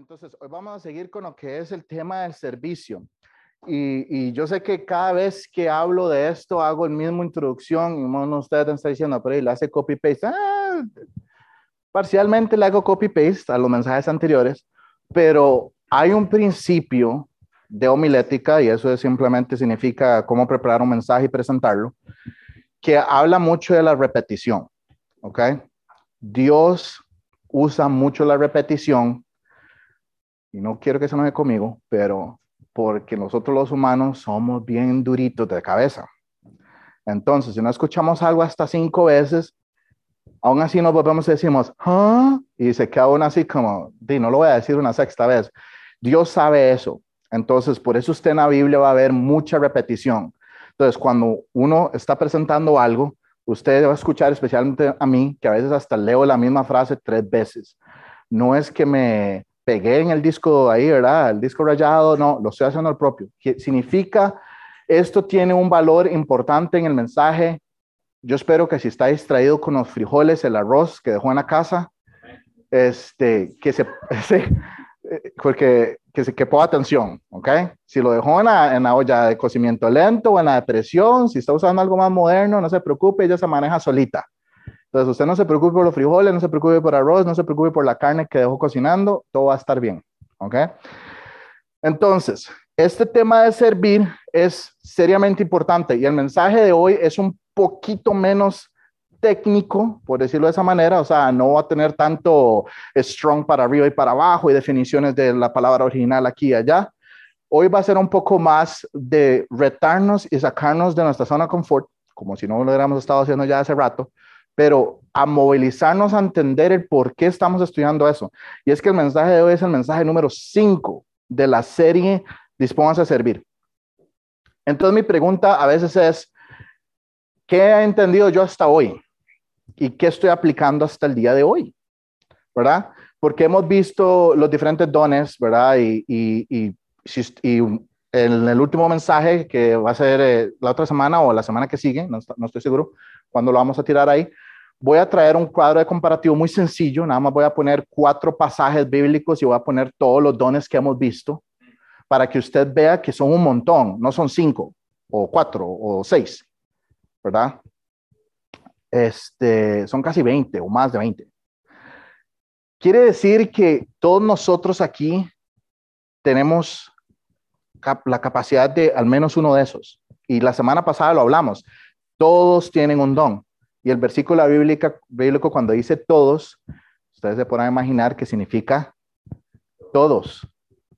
Entonces, hoy vamos a seguir con lo que es el tema del servicio. Y, y, yo sé que cada vez que hablo de esto hago el mismo introducción y uno de ustedes está diciendo, pero le hace copy-paste. Ah, parcialmente le hago copy-paste a los mensajes anteriores, pero hay un principio de homilética y eso simplemente significa cómo preparar un mensaje y presentarlo, que habla mucho de la repetición. ¿Ok? Dios usa mucho la repetición y no quiero que se enoje conmigo, pero porque nosotros los humanos somos bien duritos de cabeza. Entonces, si no escuchamos algo hasta cinco veces, aún así nos volvemos y decimos, ¿ah? Y se queda aún así como, di, no lo voy a decir una sexta vez. Dios sabe eso. Entonces, por eso usted en la Biblia va a ver mucha repetición. Entonces, cuando uno está presentando algo, usted va a escuchar, especialmente a mí, que a veces hasta leo la misma frase tres veces. No es que me pegué en el disco ahí, ¿verdad? El disco rayado, no, lo estoy haciendo el propio. ¿Qué significa? Esto tiene un valor importante en el mensaje. Yo espero que si está distraído con los frijoles, el arroz que dejó en la casa, este, que se, porque que se que ponga atención, ¿ok? Si lo dejó en la, en la, olla de cocimiento lento o en la depresión, si está usando algo más moderno, no se preocupe, ella se maneja solita. Entonces, usted no se preocupe por los frijoles, no se preocupe por arroz, no se preocupe por la carne que dejó cocinando, todo va a estar bien. ¿Ok? Entonces, este tema de servir es seriamente importante y el mensaje de hoy es un poquito menos técnico, por decirlo de esa manera, o sea, no va a tener tanto strong para arriba y para abajo y definiciones de la palabra original aquí y allá. Hoy va a ser un poco más de retarnos y sacarnos de nuestra zona de confort, como si no lo hubiéramos estado haciendo ya hace rato, pero a movilizarnos a entender el por qué estamos estudiando eso. Y es que el mensaje de hoy es el mensaje número 5 de la serie Dispónganse a servir. Entonces mi pregunta a veces es, ¿qué he entendido yo hasta hoy? ¿Y qué estoy aplicando hasta el día de hoy? ¿Verdad? Porque hemos visto los diferentes dones, ¿verdad? Y, y, y, en el último mensaje, que va a ser eh, la otra semana o la semana que sigue, no, no estoy seguro cuándo lo vamos a tirar ahí, voy a traer un cuadro de comparativo muy sencillo, nada más voy a poner cuatro pasajes bíblicos y voy a poner todos los dones que hemos visto para que usted vea que son un montón, no son cinco o cuatro o seis, ¿verdad? Este, son casi 20 o más de 20. Quiere decir que todos nosotros aquí tenemos la capacidad de al menos uno de esos. Y la semana pasada lo hablamos. Todos tienen un don. Y el versículo bíblica, bíblico cuando dice todos, ustedes se pueden imaginar que significa todos,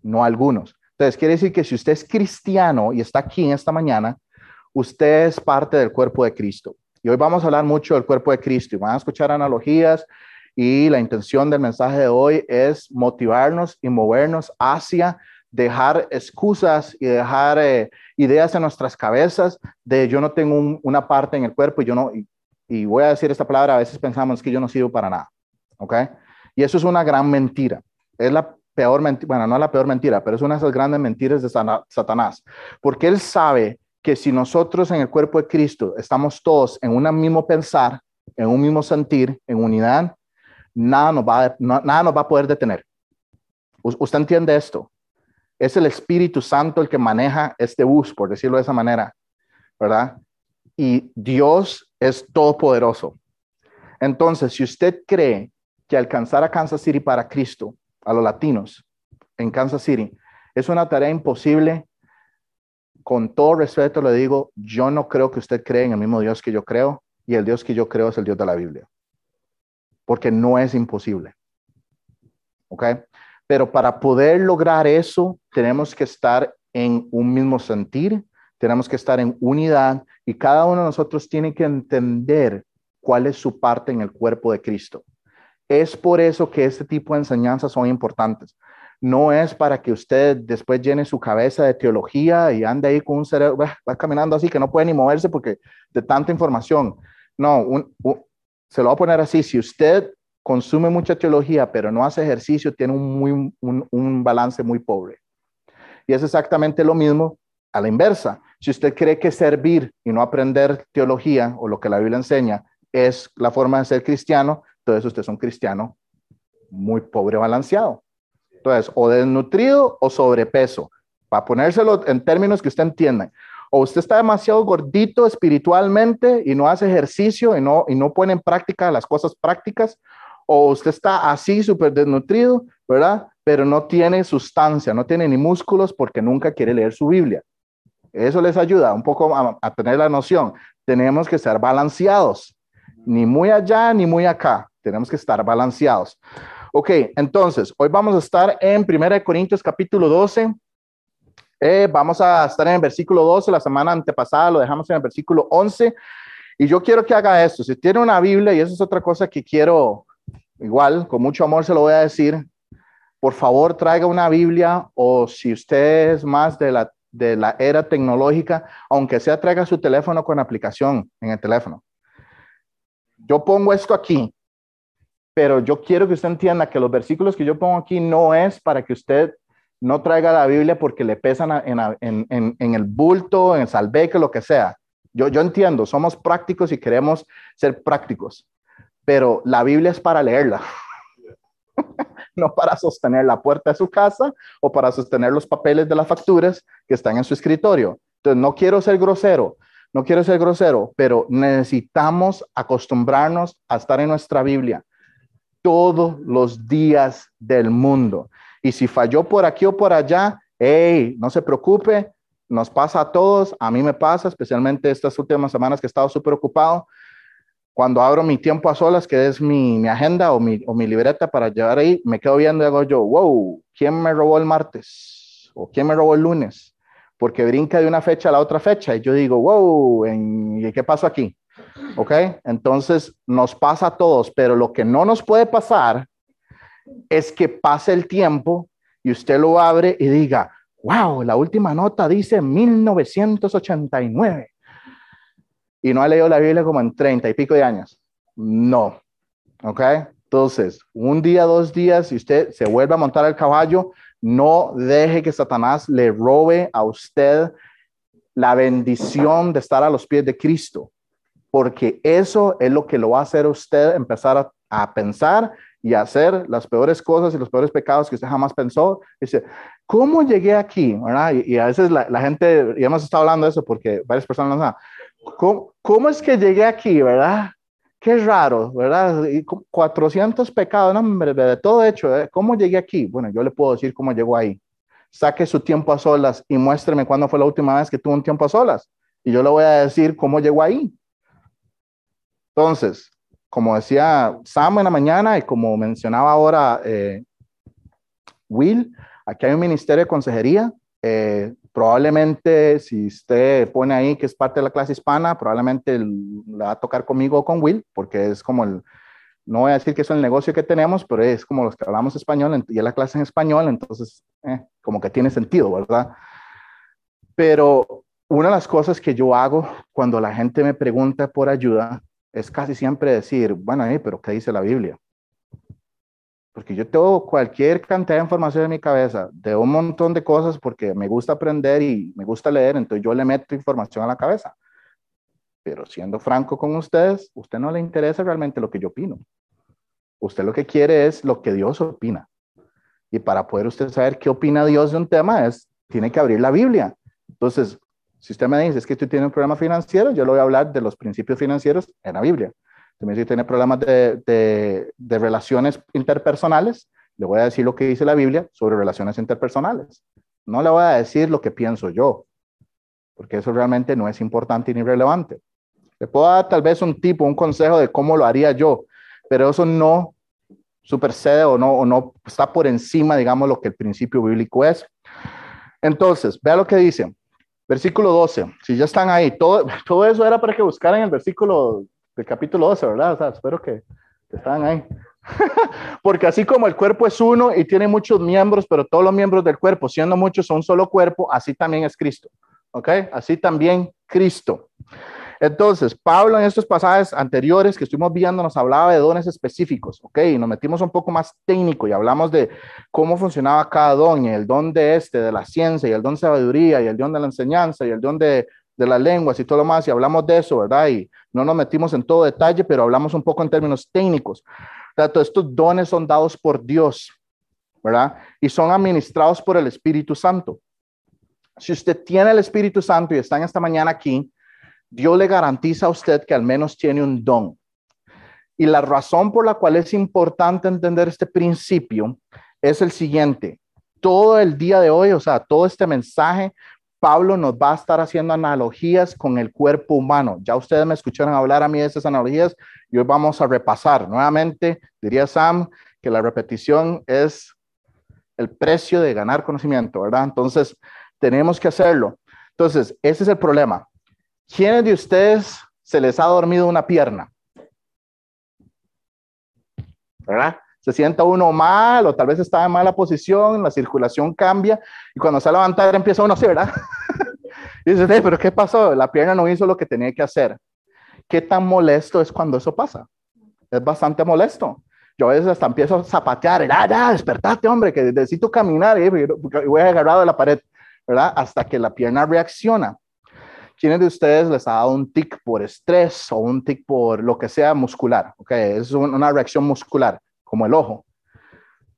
no algunos. Entonces, quiere decir que si usted es cristiano y está aquí en esta mañana, usted es parte del cuerpo de Cristo. Y hoy vamos a hablar mucho del cuerpo de Cristo y van a escuchar analogías y la intención del mensaje de hoy es motivarnos y movernos hacia dejar excusas y dejar eh, ideas en nuestras cabezas de yo no tengo una parte en el cuerpo y yo no, y voy a decir esta palabra, a veces pensamos que yo no sirvo para nada, ¿ok? Y eso es una gran mentira. Es la peor mentira, bueno, no la peor mentira, pero es una de esas grandes mentiras de Satanás, porque él sabe que si nosotros en el cuerpo de Cristo estamos todos en un mismo pensar, en un mismo sentir, en unidad, nada nos va, nada nos va a poder detener. ¿Usted entiende esto? Es el Espíritu Santo el que maneja este bus, por decirlo de esa manera, ¿verdad? Y Dios es todopoderoso. Entonces, si usted cree que alcanzar a Kansas City para Cristo, a los latinos en Kansas City, es una tarea imposible, con todo respeto le digo, yo no creo que usted cree en el mismo Dios que yo creo y el Dios que yo creo es el Dios de la Biblia. Porque no es imposible. ¿Ok? Pero para poder lograr eso, tenemos que estar en un mismo sentir, tenemos que estar en unidad y cada uno de nosotros tiene que entender cuál es su parte en el cuerpo de Cristo. Es por eso que este tipo de enseñanzas son importantes. No es para que usted después llene su cabeza de teología y ande ahí con un cerebro, va, caminando así que no puede ni moverse porque de tanta información. No, se lo voy a poner así. Si usted consume mucha teología pero no hace ejercicio, tiene un, muy, un balance muy pobre. Y es exactamente lo mismo a la inversa. Si usted cree que servir y no aprender teología o lo que la Biblia enseña es la forma de ser cristiano, entonces usted es un cristiano muy pobre balanceado. Entonces, o desnutrido o sobrepeso, para ponérselo en términos que usted entienda. O usted está demasiado gordito espiritualmente y no hace ejercicio y no, y no pone en práctica las cosas prácticas, o usted está así súper desnutrido, ¿verdad? Pero no tiene sustancia, no tiene ni músculos porque nunca quiere leer su Biblia. Eso les ayuda un poco a, tener la noción. Tenemos que ser balanceados, ni muy allá ni muy acá. Tenemos que estar balanceados. Ok, entonces, hoy vamos a estar en 1 Corintios capítulo 12. Eh, vamos a estar en el versículo 12, la semana antepasada lo dejamos en el versículo 11. Y yo quiero que haga esto. Si tiene una Biblia, y eso es otra cosa que quiero, igual, con mucho amor se lo voy a decir, por favor traiga una Biblia o si usted es más de la, de la era tecnológica, aunque sea traiga su teléfono con aplicación en el teléfono. Yo pongo esto aquí, pero yo quiero que usted entienda que los versículos que yo pongo aquí no es para que usted no traiga la Biblia porque le pesan en, el bulto, en el salveque, lo que sea. Yo, yo entiendo, somos prácticos y queremos ser prácticos, pero la Biblia es para leerla, no para sostener la puerta de su casa o para sostener los papeles de las facturas que están en su escritorio. Entonces, no quiero ser grosero, no quiero ser grosero, pero necesitamos acostumbrarnos a estar en nuestra Biblia todos los días del mundo. Y si falló por aquí o por allá, hey, no se preocupe, nos pasa a todos, a mí me pasa, especialmente estas últimas semanas que he estado súper ocupado. Cuando abro mi tiempo a solas, que es mi, agenda o mi, o mi libreta para llevar ahí, me quedo viendo y hago yo, wow, ¿quién me robó el martes? ¿O quién me robó el lunes? Porque brinca de una fecha a la otra fecha y yo digo, wow, ¿y qué pasó aquí? ¿Ok? Entonces nos pasa a todos, pero lo que no nos puede pasar es que pase el tiempo y usted lo abre y diga, wow, la última nota dice 1989. Y no ha leído la Biblia como en 30 y pico de años. No. ¿Ok? Entonces, un día, dos días, si usted se vuelve a montar al caballo, no deje que Satanás le robe a usted la bendición de estar a los pies de Cristo porque eso es lo que lo va a hacer usted empezar a, pensar y a hacer las peores cosas y los peores pecados que usted jamás pensó. Dice, ¿cómo llegué aquí? Y, a veces la, gente, y hemos estado hablando de eso porque varias personas ¿cómo, ¿cómo, es que llegué aquí, verdad? Qué raro, ¿verdad? Y 400 pecados, no, todo hecho, ¿eh? ¿cómo llegué aquí? Bueno, yo le puedo decir cómo llegó ahí. Saque su tiempo a solas y muéstreme cuándo fue la última vez que tuvo un tiempo a solas. Y yo le voy a decir cómo llegó ahí. Entonces, como decía Sam en la mañana y como mencionaba ahora eh, Will, aquí hay un ministerio de consejería. Eh, probablemente si usted pone ahí que es parte de la clase hispana, probablemente le va a tocar conmigo o con Will, porque es como el, no voy a decir que es el negocio que tenemos, pero es como los que hablamos español y la clase en español, entonces eh, como que tiene sentido, ¿verdad? Pero una de las cosas que yo hago cuando la gente me pregunta por ayuda es casi siempre decir, bueno, pero ¿qué dice la Biblia? Porque yo tengo cualquier cantidad de información en mi cabeza, de un montón de cosas, porque me gusta aprender y me gusta leer, entonces yo le meto información a la cabeza. Pero siendo franco con ustedes, usted no le interesa realmente lo que yo opino. Usted lo que quiere es lo que Dios opina. Y para poder usted saber qué opina Dios de un tema, es, tiene que abrir la Biblia. Entonces, si usted me dice, es que tú tienes un problema financiero, yo le voy a hablar de los principios financieros en la Biblia. Si me dice, tiene problemas de, de, de, relaciones interpersonales, le voy a decir lo que dice la Biblia sobre relaciones interpersonales. No le voy a decir lo que pienso yo, porque eso realmente no es importante ni relevante. Le puedo dar tal vez un tipo, un consejo de cómo lo haría yo, pero eso no supersede o no, o no está por encima, digamos, lo que el principio bíblico es. Entonces, vea lo que dice. Versículo 12, si ya están ahí, todo, todo eso era para que buscaran el versículo del capítulo 12, ¿verdad? O sea, espero que, están ahí. Porque así como el cuerpo es uno y tiene muchos miembros, pero todos los miembros del cuerpo, siendo muchos, son un solo cuerpo, así también es Cristo. ¿Ok? Así también Cristo. Entonces, Pablo en estos pasajes anteriores que estuvimos viendo nos hablaba de dones específicos, ¿ok? Y nos metimos un poco más técnico y hablamos de cómo funcionaba cada don, y el don de este, de la ciencia, y el don de sabiduría, y el don de la enseñanza, y el don de, de las lenguas y todo lo más, y hablamos de eso, ¿verdad? Y no nos metimos en todo detalle, pero hablamos un poco en términos técnicos. Tanto estos dones son dados por Dios. ¿verdad? Y son administrados por el Espíritu Santo. Si usted tiene el Espíritu Santo y está en esta mañana aquí, Dios le garantiza a usted que al menos tiene un don. Y la razón por la cual es importante entender este principio es el siguiente. Todo el día de hoy, o sea, todo este mensaje, Pablo nos va a estar haciendo analogías con el cuerpo humano. Ya ustedes me escucharon hablar a mí de esas analogías y hoy vamos a repasar. Nuevamente, diría Sam que la repetición es el precio de ganar conocimiento, ¿verdad? Entonces, tenemos que hacerlo. Entonces, ese es el problema. ¿Quiénes de ustedes se les ha dormido una pierna? ¿Verdad? Se sienta uno mal o tal vez está en mala posición, la circulación cambia y cuando se va a levantar empieza uno así, ¿verdad? y dice, pero ¿qué pasó? La pierna no hizo lo que tenía que hacer. ¿Qué tan molesto es cuando eso pasa? Es bastante molesto. Yo a veces hasta empiezo a zapatear, ah, ya, despertate, hombre, que necesito caminar y voy agarrado de la pared, ¿verdad? Hasta que la pierna reacciona. ¿Quiénes de ustedes les ha dado un tic por estrés o un tic por lo que sea muscular? Ok, es una reacción muscular, como el ojo.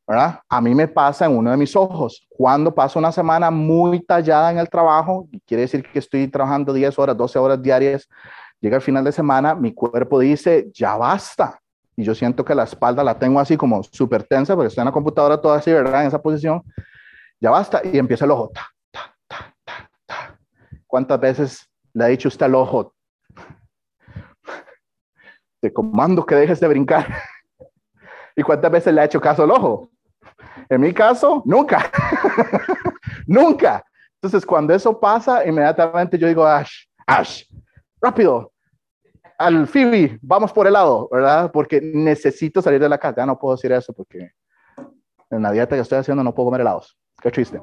¿verdad? A mí me pasa en uno de mis ojos. Cuando paso una semana muy tallada en el trabajo, quiere decir que estoy trabajando 10 horas, 12 horas diarias, llega el final de semana, mi cuerpo dice, ya basta. Y yo siento que la espalda la tengo así como súper tensa, porque estoy en la computadora toda así, ¿verdad? En esa posición. Ya basta. Y empieza el ojo. Ta, ¿Cuántas veces le ha dicho usted al ojo? Te comando que dejes de brincar. ¿Y cuántas veces le ha hecho caso al ojo? En mi caso, nunca. nunca. Entonces, cuando eso pasa, inmediatamente yo digo, Ash, Ash, rápido, al Phoebe, vamos por el lado, ¿verdad? Porque necesito salir de la casa. no puedo decir eso porque en la dieta que estoy haciendo no puedo comer helados. Qué triste.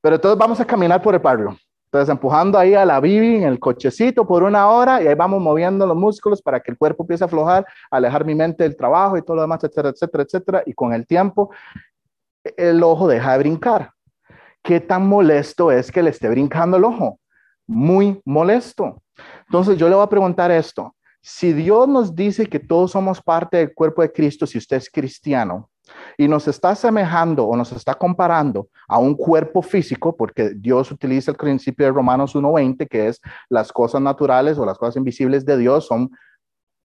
Pero entonces vamos a caminar por el barrio. Entonces, empujando ahí a la Bibi en el cochecito por una hora y ahí vamos moviendo los músculos para que el cuerpo empiece a aflojar, alejar mi mente del trabajo y todo lo demás, etcétera, etcétera, etcétera. Y con el tiempo, el ojo deja de brincar. ¿Qué tan molesto es que le esté brincando el ojo? Muy molesto. Entonces, yo le voy a preguntar esto. Si Dios nos dice que todos somos parte del cuerpo de Cristo, si usted es cristiano, y nos está asemejando o nos está comparando a un cuerpo físico, porque Dios utiliza el principio de Romanos 1.20, que es las cosas naturales o las cosas invisibles de Dios son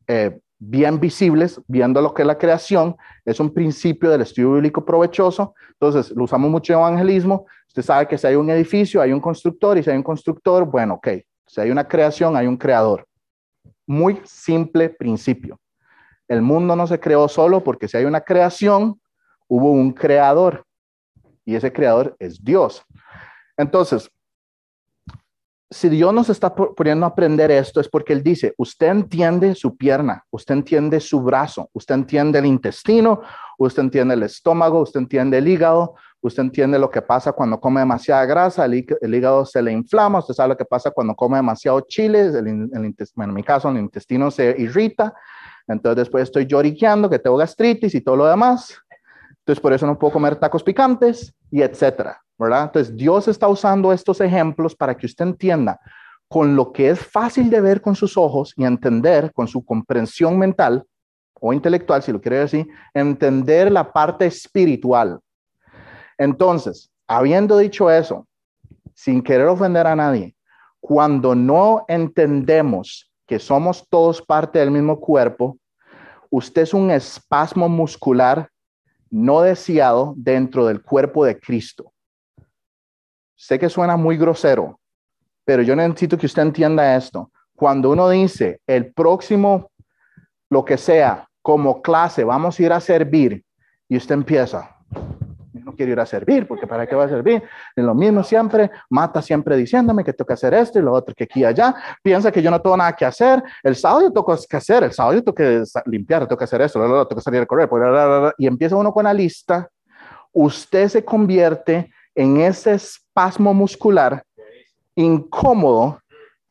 eh, bien visibles, viendo lo que es la creación, es un principio del estudio bíblico provechoso, entonces lo usamos mucho en evangelismo, usted sabe que si hay un edificio, hay un constructor, y si hay un constructor, bueno, ok, si hay una creación, hay un creador. Muy simple principio. El mundo no se creó solo porque si hay una creación, hubo un creador y ese creador es Dios. Entonces, si Dios nos está poniendo a aprender esto es porque Él dice, usted entiende su pierna, usted entiende su brazo, usted entiende el intestino, usted entiende el estómago, usted entiende el hígado, usted entiende lo que pasa cuando come demasiada grasa, el, hígado se le inflama, usted sabe lo que pasa cuando come demasiado chile, en mi caso el intestino se irrita, entonces después estoy lloriqueando que tengo gastritis y todo lo demás. Entonces por eso no puedo comer tacos picantes y etcétera, ¿verdad? Entonces Dios está usando estos ejemplos para que usted entienda con lo que es fácil de ver con sus ojos y entender con su comprensión mental o intelectual, si lo quiere decir, entender la parte espiritual. Entonces, habiendo dicho eso, sin querer ofender a nadie, cuando no entendemos que somos todos parte del mismo cuerpo, usted es un espasmo muscular no deseado dentro del cuerpo de Cristo. Sé que suena muy grosero, pero yo necesito que usted entienda esto. Cuando uno dice el próximo, lo que sea, como clase, vamos a ir a servir, y usted empieza, no quiero ir a servir, porque ¿para qué va a servir? Es lo mismo siempre, mata siempre diciéndome que tengo que hacer esto y lo otro, que aquí y allá, piensa que yo no tengo nada que hacer, el sábado yo tengo que hacer, el sábado yo tengo que limpiar, tengo que hacer esto, tengo que salir a correr, y empieza uno con la lista, usted se convierte en ese espasmo muscular incómodo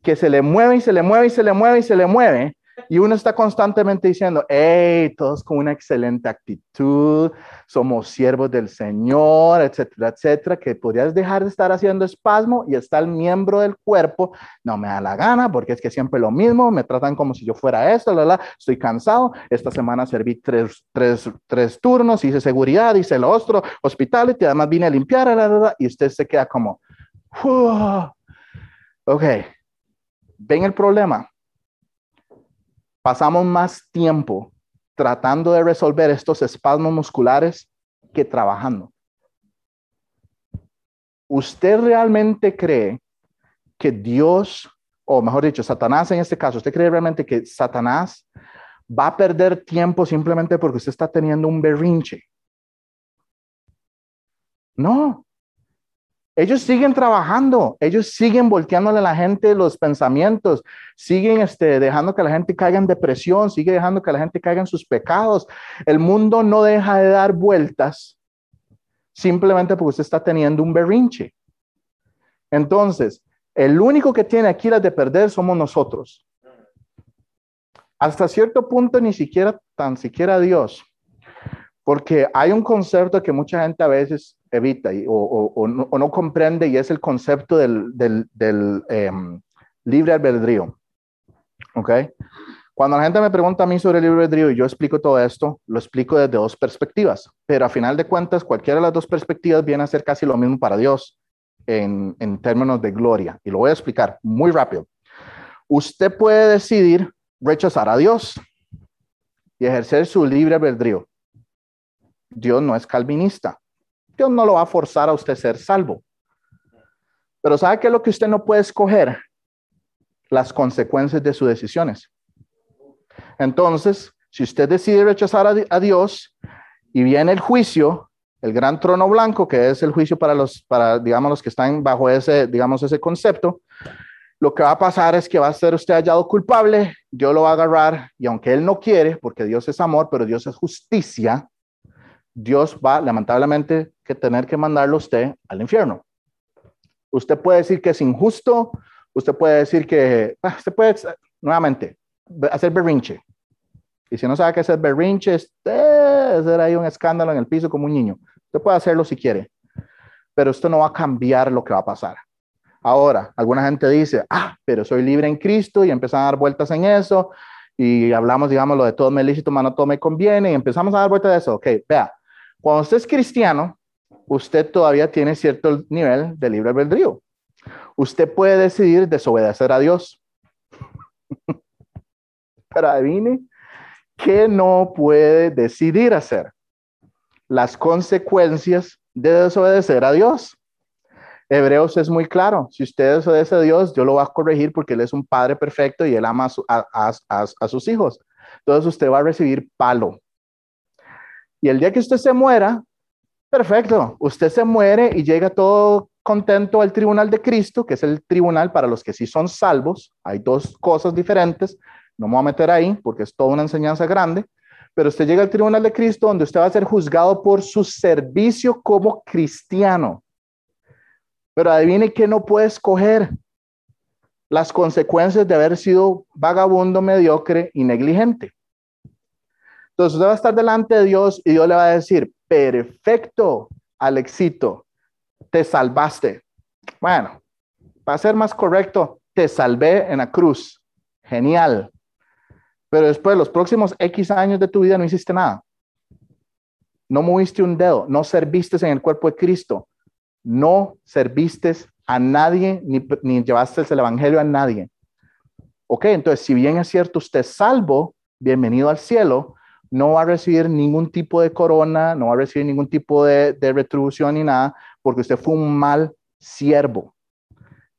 que se le mueve y se le mueve y se le mueve y se le mueve Y uno está constantemente diciendo, hey, todos con una excelente actitud, somos siervos del Señor, etcétera, etcétera, que podrías dejar de estar haciendo espasmo y está el miembro del cuerpo, no me da la gana porque es que siempre lo mismo, me tratan como si yo fuera esto, la, la, estoy cansado, esta semana serví tres, tres, tres turnos, hice seguridad, hice el otro, hospital, y además vine a limpiar, la, la, y usted se queda como, ok, ven el problema pasamos más tiempo tratando de resolver estos espasmos musculares que trabajando. ¿Usted realmente cree que Dios, o mejor dicho, Satanás en este caso, ¿usted cree realmente que Satanás va a perder tiempo simplemente porque usted está teniendo un berrinche? No, ellos siguen trabajando, ellos siguen volteándole a la gente los pensamientos, siguen este, dejando que la gente caiga en depresión, sigue dejando que la gente caiga en sus pecados. El mundo no deja de dar vueltas simplemente porque usted está teniendo un berrinche. Entonces, el único que tiene aquí las de perder somos nosotros. Hasta cierto punto ni siquiera, tan siquiera Dios. Porque hay un concepto que mucha gente a veces evita o, no, comprende y es el concepto del, em, libre albedrío. ¿Ok? Cuando la gente me pregunta a mí sobre el libre albedrío y yo explico todo esto, lo explico desde dos perspectivas, pero a final de cuentas, cualquiera de las dos perspectivas viene a ser casi lo mismo para Dios en, en términos de gloria. Y lo voy a explicar muy rápido. Usted puede decidir rechazar a Dios y ejercer su libre albedrío. Dios no es calvinista. Dios no lo va a forzar a usted a ser salvo. Pero ¿sabe qué es lo que usted no puede escoger? Las consecuencias de sus decisiones. Entonces, si usted decide rechazar a, Dios y viene el juicio, el gran trono blanco, que es el juicio para los, para, digamos, los que están bajo ese, digamos, ese concepto, lo que va a pasar es que va a ser usted hallado culpable, Dios lo va a agarrar, y aunque Él no quiere, porque Dios es amor, pero Dios es justicia, Dios va lamentablemente que tener que mandarlo usted al infierno. Usted puede decir que es injusto, usted puede decir que, ah, usted puede, nuevamente, hacer berrinche. Y si no sabe qué hacer berrinche, es hacer ahí un escándalo en el piso como un niño. Usted puede hacerlo si quiere, pero esto no va a cambiar lo que va a pasar. Ahora, alguna gente dice, ah, pero soy libre en Cristo y empiezan a dar vueltas en eso y hablamos, digamos, lo de todo me lícito, mano, todo me conviene y empezamos a dar vueltas de eso. Ok, vea, cuando usted es cristiano, usted todavía tiene cierto nivel de libre albedrío. Usted puede decidir desobedecer a Dios. Pero adivine, ¿qué no puede decidir hacer? Las consecuencias de desobedecer a Dios. Hebreos es muy claro. Si usted desobedece a Dios, Dios lo va a corregir porque Él es un Padre perfecto y Él ama a, a sus hijos. Entonces usted va a recibir palo. Y el día que usted se muera, perfecto, usted se muere y llega todo contento al tribunal de Cristo, que es el tribunal para los que sí son salvos. Hay dos cosas diferentes, no me voy a meter ahí porque es toda una enseñanza grande, pero usted llega al tribunal de Cristo donde usted va a ser juzgado por su servicio como cristiano. Pero adivine que no puede escoger las consecuencias de haber sido vagabundo, mediocre y negligente. Entonces usted va a estar delante de Dios y Dios le va a decir, perfecto, Alexito, te salvaste. Bueno, para ser más correcto, te salvé en la cruz. Genial. Pero después, los próximos X años de tu vida no hiciste nada. No moviste un dedo, no serviste en el cuerpo de Cristo, no serviste a nadie ni, ni llevaste el evangelio a nadie. Ok, entonces, si bien es cierto, usted es salvo, bienvenido al cielo, no va a recibir ningún tipo de corona, no va a recibir ningún tipo de, retribución ni nada, porque usted fue un mal siervo.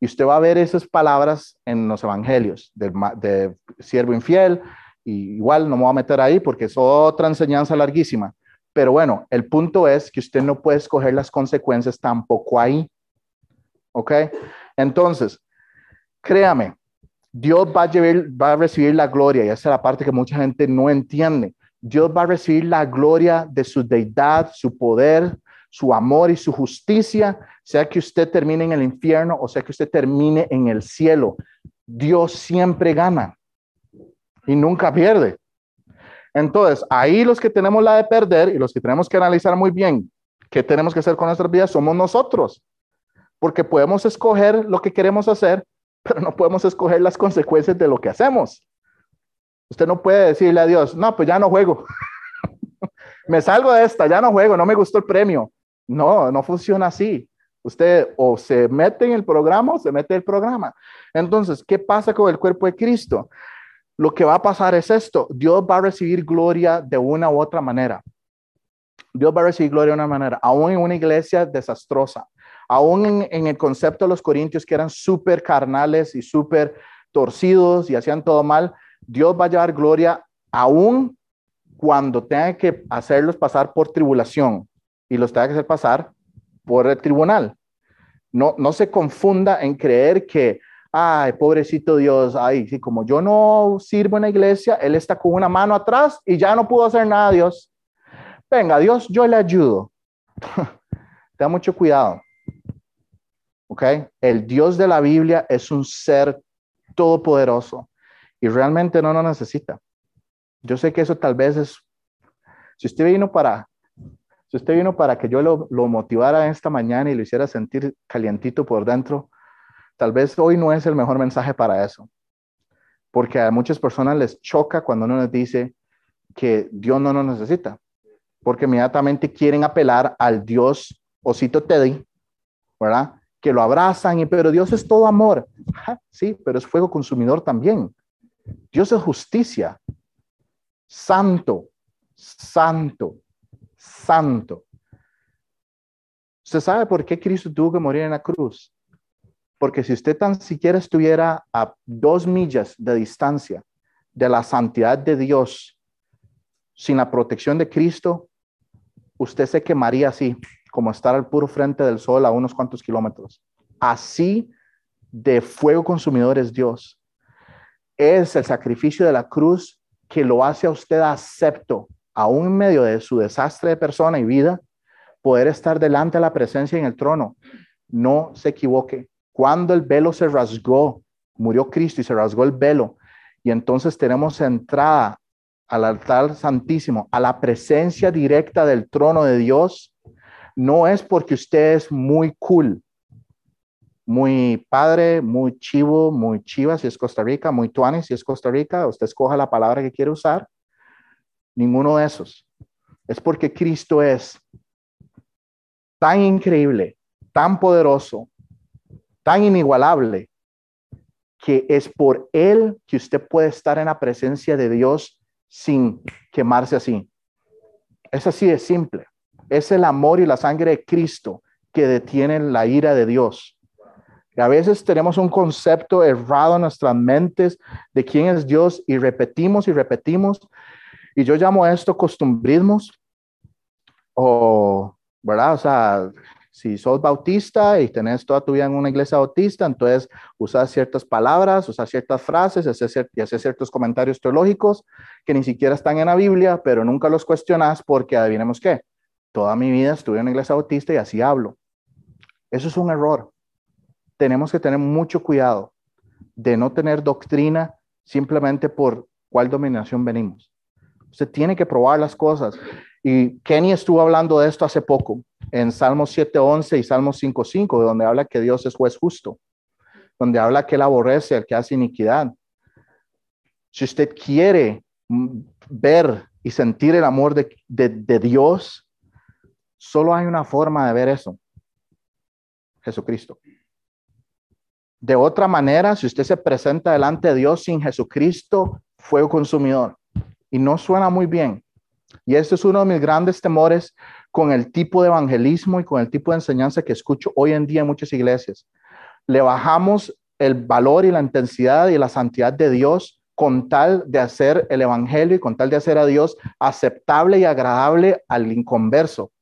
Y usted va a ver esas palabras en los evangelios de, de siervo infiel. Y igual no me voy a meter ahí porque es otra enseñanza larguísima. Pero bueno, el punto es que usted no puede escoger las consecuencias tampoco ahí. ¿Ok? Entonces, créame, Dios va a, va a recibir la gloria y esa es la parte que mucha gente no entiende. Dios va a recibir la gloria de su deidad, su poder, su amor y su justicia, sea que usted termine en el infierno o sea que usted termine en el cielo. Dios siempre gana. y nunca pierde. Entonces, ahí los que tenemos la de perder y los que tenemos que analizar muy bien qué tenemos que hacer con nuestras vidas somos nosotros. Porque podemos escoger lo que queremos hacer, pero no podemos escoger las consecuencias de lo que hacemos. Usted no puede decirle a Dios, no, pues ya no juego. me salgo de esta, ya no juego, no me gustó el premio. No, no funciona así. Usted o se mete en el programa o se mete en el programa. Entonces, ¿qué pasa con el cuerpo de Cristo? Lo que va a pasar es esto, Dios va a recibir gloria de una u otra manera. Dios va a recibir gloria de una manera, aún en una iglesia desastrosa, aún en, en el concepto de los corintios que eran súper carnales y súper torcidos y hacían todo mal, Dios va a llevar gloria aún cuando tenga que hacerlos pasar por tribulación y los tenga que hacer pasar por el tribunal. No, no se confunda en creer que, ay, pobrecito Dios, ay, sí, como yo no sirvo en la iglesia, Él está con una mano atrás y ya no pudo hacer nada, Dios. Venga, Dios, yo le ayudo. Ten mucho cuidado. ¿Ok? El Dios de la Biblia es un ser todopoderoso y realmente no lo necesita. Yo sé que eso tal vez es, si usted vino para, si usted vino para que yo lo, lo motivara esta mañana y lo hiciera sentir calientito por dentro, tal vez hoy no es el mejor mensaje para eso. Porque a muchas personas les choca cuando uno les dice que Dios no nos necesita. Porque inmediatamente quieren apelar al Dios osito Teddy, ¿verdad? Que lo abrazan y, pero Dios es todo amor. Sí, pero es fuego consumidor también. Dios es justicia. Santo, santo, santo. ¿Usted sabe por qué Cristo tuvo que morir en la cruz? Porque si usted tan siquiera estuviera a dos millas de distancia de la santidad de Dios, sin la protección de Cristo, usted se quemaría así, como estar al puro frente del sol a unos cuantos kilómetros. Así de fuego consumidor es Dios es el sacrificio de la cruz que lo hace a usted acepto, aún en medio de su desastre de persona y vida, poder estar delante de la presencia en el trono. No se equivoque. Cuando el velo se rasgó, murió Cristo y se rasgó el velo, y entonces tenemos entrada al altar santísimo, a la presencia directa del trono de Dios, no es porque usted es muy cool, muy padre, muy chivo, muy chiva si es Costa Rica, muy tuani si es Costa Rica, usted escoja la palabra que quiere usar. Ninguno de esos. Es porque Cristo es tan increíble, tan poderoso, tan inigualable, que es por Él que usted puede estar en la presencia de Dios sin quemarse así. Es así de simple. Es el amor y la sangre de Cristo que detienen la ira de Dios. A veces tenemos un concepto errado en nuestras mentes de quién es Dios y repetimos y repetimos. Y yo llamo esto costumbrismos o, ¿verdad? O sea, si sos bautista y tenés toda tu vida en una iglesia bautista, entonces usas ciertas palabras, usas ciertas frases y haces ciertos comentarios teológicos que ni siquiera están en la Biblia, pero nunca los cuestionas porque adivinemos qué. Toda mi vida estuve en una iglesia bautista y así hablo. Eso es un error tenemos que tener mucho cuidado de no tener doctrina simplemente por cuál dominación venimos. Usted tiene que probar las cosas. Y Kenny estuvo hablando de esto hace poco en Salmos 7.11 y Salmos 5.5, donde habla que Dios es juez justo, donde habla que él aborrece al que hace iniquidad. Si usted quiere ver y sentir el amor de, de Dios, solo hay una forma de ver eso. Jesucristo. De otra manera, si usted se presenta delante de Dios sin Jesucristo, fuego consumidor. Y no suena muy bien. Y este es uno de mis grandes temores con el tipo de evangelismo y con el tipo de enseñanza que escucho hoy en día en muchas iglesias. Le bajamos el valor y la intensidad y la santidad de Dios con tal de hacer el evangelio y con tal de hacer a Dios aceptable y agradable al inconverso,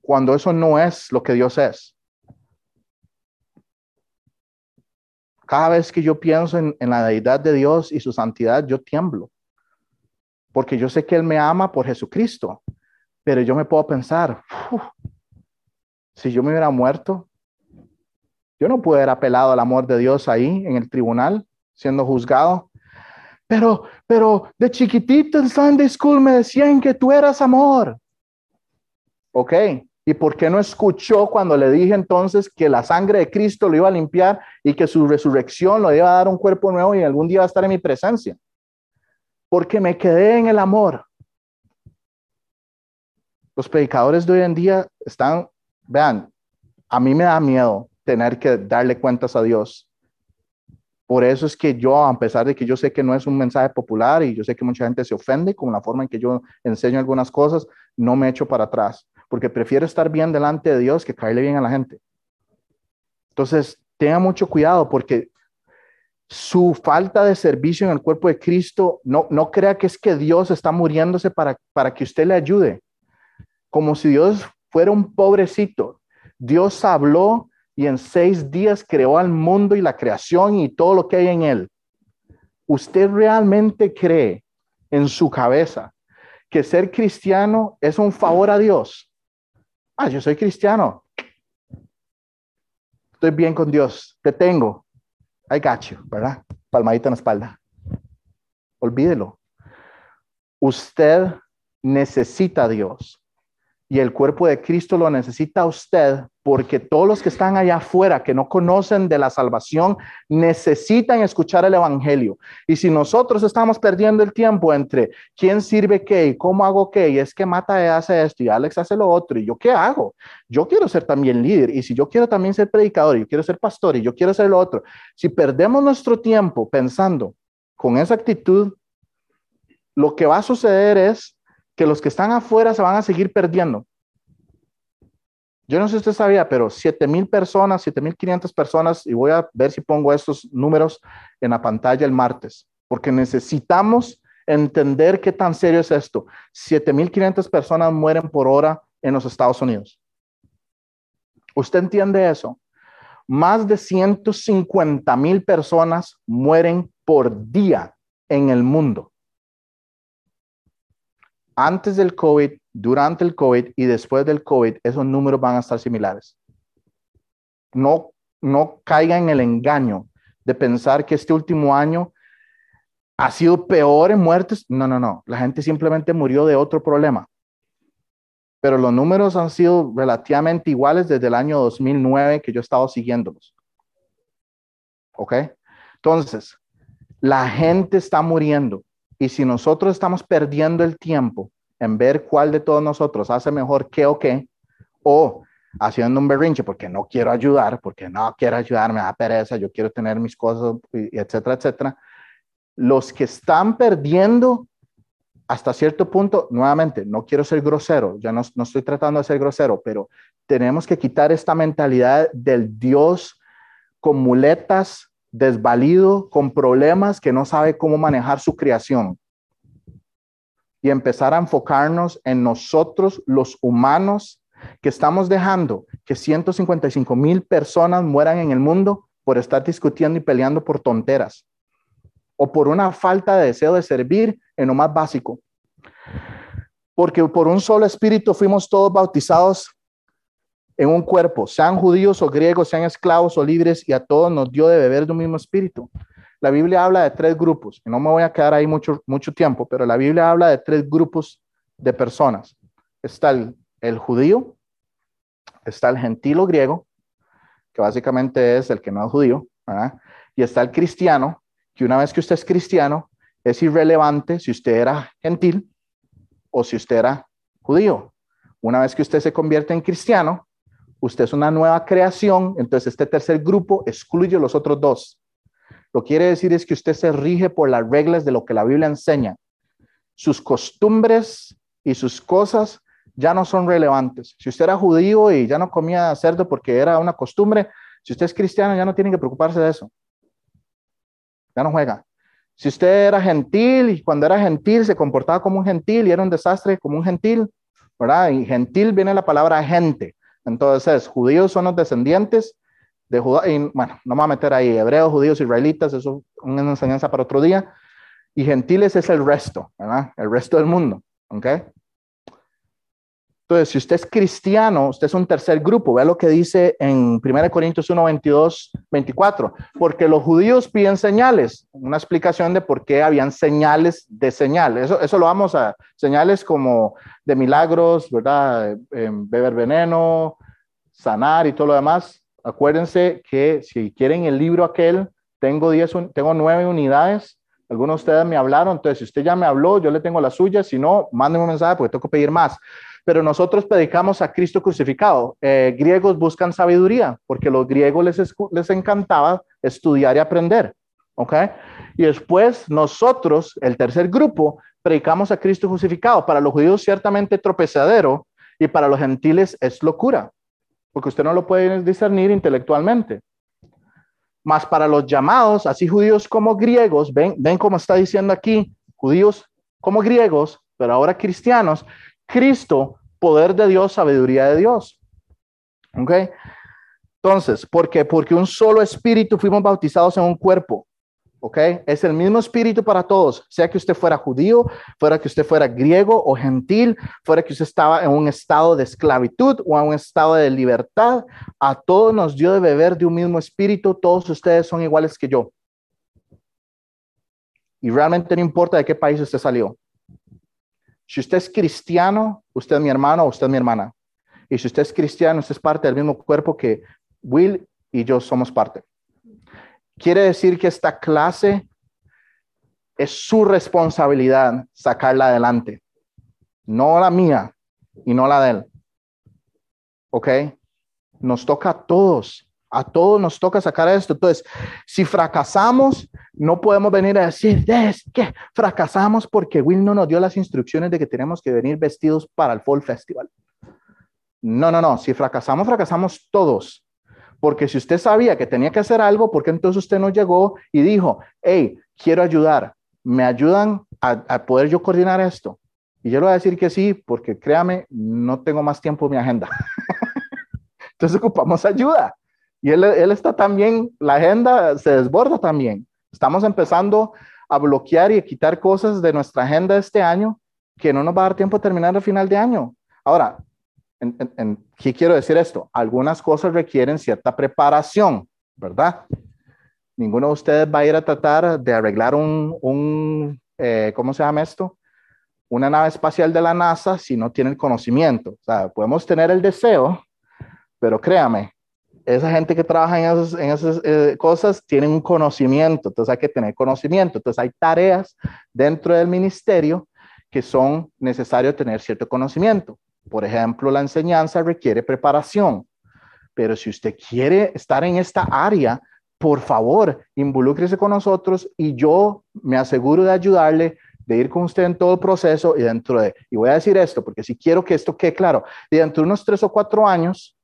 cuando eso no es lo que Dios es. Cada vez que yo pienso en, la deidad de Dios y su santidad, yo tiemblo. Porque yo sé que Él me ama por Jesucristo. Pero yo me puedo pensar, si yo me hubiera muerto, yo no puedo haber apelado al amor de Dios ahí en el tribunal, siendo juzgado. pero, pero de chiquitito en Sunday School me decían que tú eras amor. Ok, ¿y por qué no escuchó cuando le dije entonces que la sangre de Cristo lo iba a limpiar y que su resurrección lo iba a dar un cuerpo nuevo y algún día va a estar en mi presencia? Porque me quedé en el amor. Los predicadores de hoy en día están, vean, a mí me da miedo tener que darle cuentas a Dios. Por eso es que yo, a pesar de que yo sé que no es un mensaje popular y yo sé que mucha gente se ofende con la forma en que yo enseño algunas cosas, no me echo para atrás, porque prefiero estar bien delante de Dios que caerle bien a la gente. Entonces, tenga mucho cuidado porque su falta de servicio en el cuerpo de Cristo, no, no crea que es que Dios está muriéndose para, para que usted le ayude, como si Dios fuera un pobrecito. Dios habló y en seis días creó al mundo y la creación y todo lo que hay en él. ¿Usted realmente cree en su cabeza que ser cristiano es un favor a Dios? Ah, yo soy cristiano. Estoy bien con Dios. Te tengo. I got you, ¿verdad? Palmadita en la espalda. Olvídelo. Usted necesita a Dios y el cuerpo de Cristo lo necesita usted porque todos los que están allá afuera que no conocen de la salvación necesitan escuchar el evangelio. Y si nosotros estamos perdiendo el tiempo entre quién sirve qué y cómo hago qué, y es que Mata hace esto y Alex hace lo otro, y yo qué hago? Yo quiero ser también líder y si yo quiero también ser predicador y yo quiero ser pastor y yo quiero ser lo otro, si perdemos nuestro tiempo pensando con esa actitud, lo que va a suceder es que los que están afuera se van a seguir perdiendo. Yo no sé si usted sabía, pero 7,000 personas, 7,500 personas, y voy a ver si pongo estos números en la pantalla el martes, porque necesitamos entender qué tan serio es esto. 7,500 personas mueren por hora en los Estados Unidos. ¿Usted entiende eso? Más de 150 mil personas mueren por día en el mundo antes del COVID, durante el COVID y después del COVID, esos números van a estar similares. No, no caiga en el engaño de pensar que este último año ha sido peor en muertes. No, no, no. La gente simplemente murió de otro problema. Pero los números han sido relativamente iguales desde el año 2009 que yo he estado siguiéndolos. ¿Ok? Entonces, la gente está muriendo. Y si nosotros estamos perdiendo el tiempo en ver cuál de todos nosotros hace mejor qué o qué, o haciendo un berrinche porque no quiero ayudar, porque no quiero ayudar, me da pereza, yo quiero tener mis cosas, etcétera, etcétera, los que están perdiendo hasta cierto punto, nuevamente, no quiero ser grosero, ya no, no estoy tratando de ser grosero, pero tenemos que quitar esta mentalidad del Dios con muletas desvalido, con problemas, que no sabe cómo manejar su creación. Y empezar a enfocarnos en nosotros, los humanos, que estamos dejando que 155 mil personas mueran en el mundo por estar discutiendo y peleando por tonteras o por una falta de deseo de servir en lo más básico. Porque por un solo espíritu fuimos todos bautizados en un cuerpo, sean judíos o griegos, sean esclavos o libres, y a todos nos dio de beber de un mismo espíritu. La Biblia habla de tres grupos, y no me voy a quedar ahí mucho, mucho tiempo, pero la Biblia habla de tres grupos de personas. Está el, judío, está el gentil o griego, que básicamente es el que no es judío, y está el cristiano, que una vez que usted es cristiano, es irrelevante si usted era gentil o si usted era judío. Una vez que usted se convierte en cristiano, usted es una nueva creación, entonces este tercer grupo excluye los otros dos. Lo que quiere decir es que usted se rige por las reglas de lo que la Biblia enseña. Sus costumbres y sus cosas ya no son relevantes. Si usted era judío y ya no comía cerdo porque era una costumbre, si usted es cristiano ya no tiene que preocuparse de eso. Ya no juega. Si usted era gentil y cuando era gentil se comportaba como un gentil y era un desastre como un gentil, ¿verdad? Y gentil viene la palabra gente. Entonces, judíos son los descendientes de Judá, y bueno, no me voy a meter ahí, hebreos, judíos, israelitas, eso es una enseñanza para otro día, y gentiles es el resto, ¿verdad? El resto del mundo, ¿ok? Entonces, si usted es cristiano, usted es un tercer grupo. Vea lo que dice en 1 Corintios 1, 22, 24. Porque los judíos piden señales. Una explicación de por qué habían señales de señales. Eso, eso lo vamos a, señales como de milagros, ¿verdad? beber veneno, sanar y todo lo demás. Acuérdense que si quieren el libro aquel, tengo, diez, tengo nueve unidades. Algunos de ustedes me hablaron, entonces si usted ya me habló, yo le tengo la suya. Si no, mándenme un mensaje porque tengo que pedir más pero nosotros predicamos a Cristo crucificado. Eh, griegos buscan sabiduría, porque los griegos les, les encantaba estudiar y aprender. ¿Ok? Y después nosotros, el tercer grupo, predicamos a Cristo crucificado. Para los judíos ciertamente tropezadero y para los gentiles es locura, porque usted no lo puede discernir intelectualmente. Más para los llamados, así judíos como griegos, ven, ven cómo está diciendo aquí, judíos como griegos, pero ahora cristianos, Cristo, poder de Dios, sabiduría de Dios. ¿Ok? Entonces, ¿por qué? Porque un solo espíritu fuimos bautizados en un cuerpo. ¿Ok? Es el mismo espíritu para todos, sea que usted fuera judío, fuera que usted fuera griego o gentil, fuera que usted estaba en un estado de esclavitud o en un estado de libertad, a todos nos dio de beber de un mismo espíritu, todos ustedes son iguales que yo. Y realmente no importa de qué país usted salió. Si usted es cristiano, usted es mi hermano usted es mi hermana. Y si usted es cristiano, usted es parte del mismo cuerpo que Will y yo somos parte. Quiere decir que esta clase es su responsabilidad sacarla adelante, no la mía y no la de él. ¿Ok? Nos toca a todos a todos nos toca sacar esto. Entonces, si fracasamos, no podemos venir a decir, es que fracasamos porque Will no nos dio las instrucciones de que tenemos que venir vestidos para el Fall Festival. No, no, no. Si fracasamos, fracasamos todos. Porque si usted sabía que tenía que hacer algo, ¿por qué entonces usted no llegó y dijo, hey, quiero ayudar? ¿Me ayudan a, a poder yo coordinar esto? Y yo le voy a decir que sí, porque créame, no tengo más tiempo en mi agenda. entonces ocupamos ayuda. Y él, está también, la agenda se desborda también. Estamos empezando a bloquear y a quitar cosas de nuestra agenda este año que no nos va a dar tiempo a terminar el final de año. Ahora, en, ¿qué quiero decir esto? Algunas cosas requieren cierta preparación, ¿verdad? Ninguno de ustedes va a ir a tratar de arreglar un, un eh, ¿cómo se llama esto? Una nave espacial de la NASA si no tiene el conocimiento. O sea, podemos tener el deseo, pero créame, esa gente que trabaja en esas, eh, cosas tiene un conocimiento, entonces hay que tener conocimiento. Entonces hay tareas dentro del ministerio que son necesarios tener cierto conocimiento. Por ejemplo, la enseñanza requiere preparación, pero si usted quiere estar en esta área, por favor, involúcrese con nosotros y yo me aseguro de ayudarle de ir con usted en todo el proceso y dentro de, y voy a decir esto, porque si quiero que esto quede claro, y dentro de unos tres o cuatro años,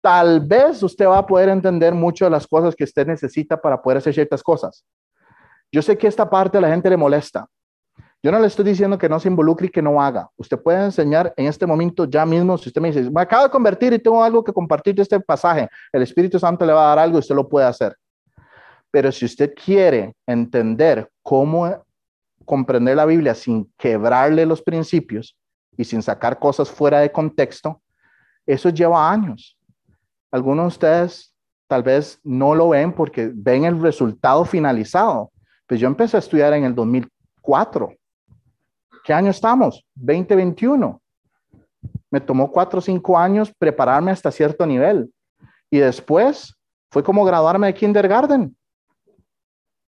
tal vez usted va a poder entender mucho de las cosas que usted necesita para poder hacer ciertas cosas. Yo sé que esta parte a la gente le molesta. Yo no le estoy diciendo que no se involucre y que no haga. Usted puede enseñar en este momento ya mismo, si usted me dice, me acabo de convertir y tengo algo que compartir de este pasaje, el Espíritu Santo le va a dar algo y usted lo puede hacer. Pero si usted quiere entender cómo comprender la Biblia sin quebrarle los principios y sin sacar cosas fuera de contexto, eso lleva años. Algunos de ustedes tal vez no lo ven porque ven el resultado finalizado. Pues yo empecé a estudiar en el 2004. ¿Qué año estamos? 2021. Me tomó cuatro o cinco años prepararme hasta cierto nivel. Y después fue como graduarme de kindergarten,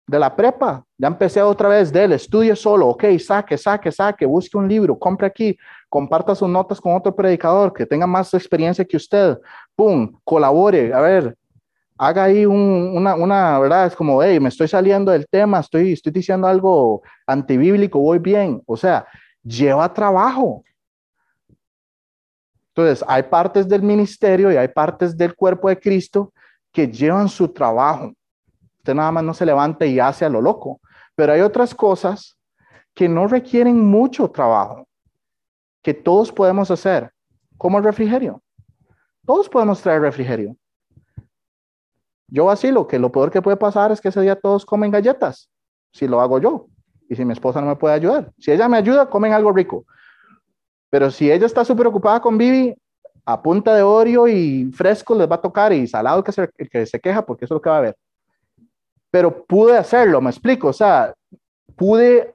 de la prepa. Ya empecé otra vez de él, estudie solo, ok, saque, saque, saque, busque un libro, compre aquí, comparta sus notas con otro predicador que tenga más experiencia que usted, pum, colabore, a ver, haga ahí una, una, ¿verdad? Es como, hey, me estoy saliendo del tema, estoy, estoy diciendo algo antibíblico, voy bien, o sea, lleva trabajo. Entonces, hay partes del ministerio y hay partes del cuerpo de Cristo que llevan su trabajo. Usted nada más no se levanta y hace a lo loco, pero hay otras cosas que no requieren mucho trabajo que todos podemos hacer, como el refrigerio. Todos podemos traer refrigerio. Yo vacilo que lo peor que puede pasar es que ese día todos comen galletas, si lo hago yo, y si mi esposa no me puede ayudar. Si ella me ayuda, comen algo rico. Pero si ella está súper ocupada con Vivi, a punta de Oreo y fresco les va a tocar y salado que se, que se queja porque eso es lo que va a ver. Pero pude hacerlo, me explico, o sea, pude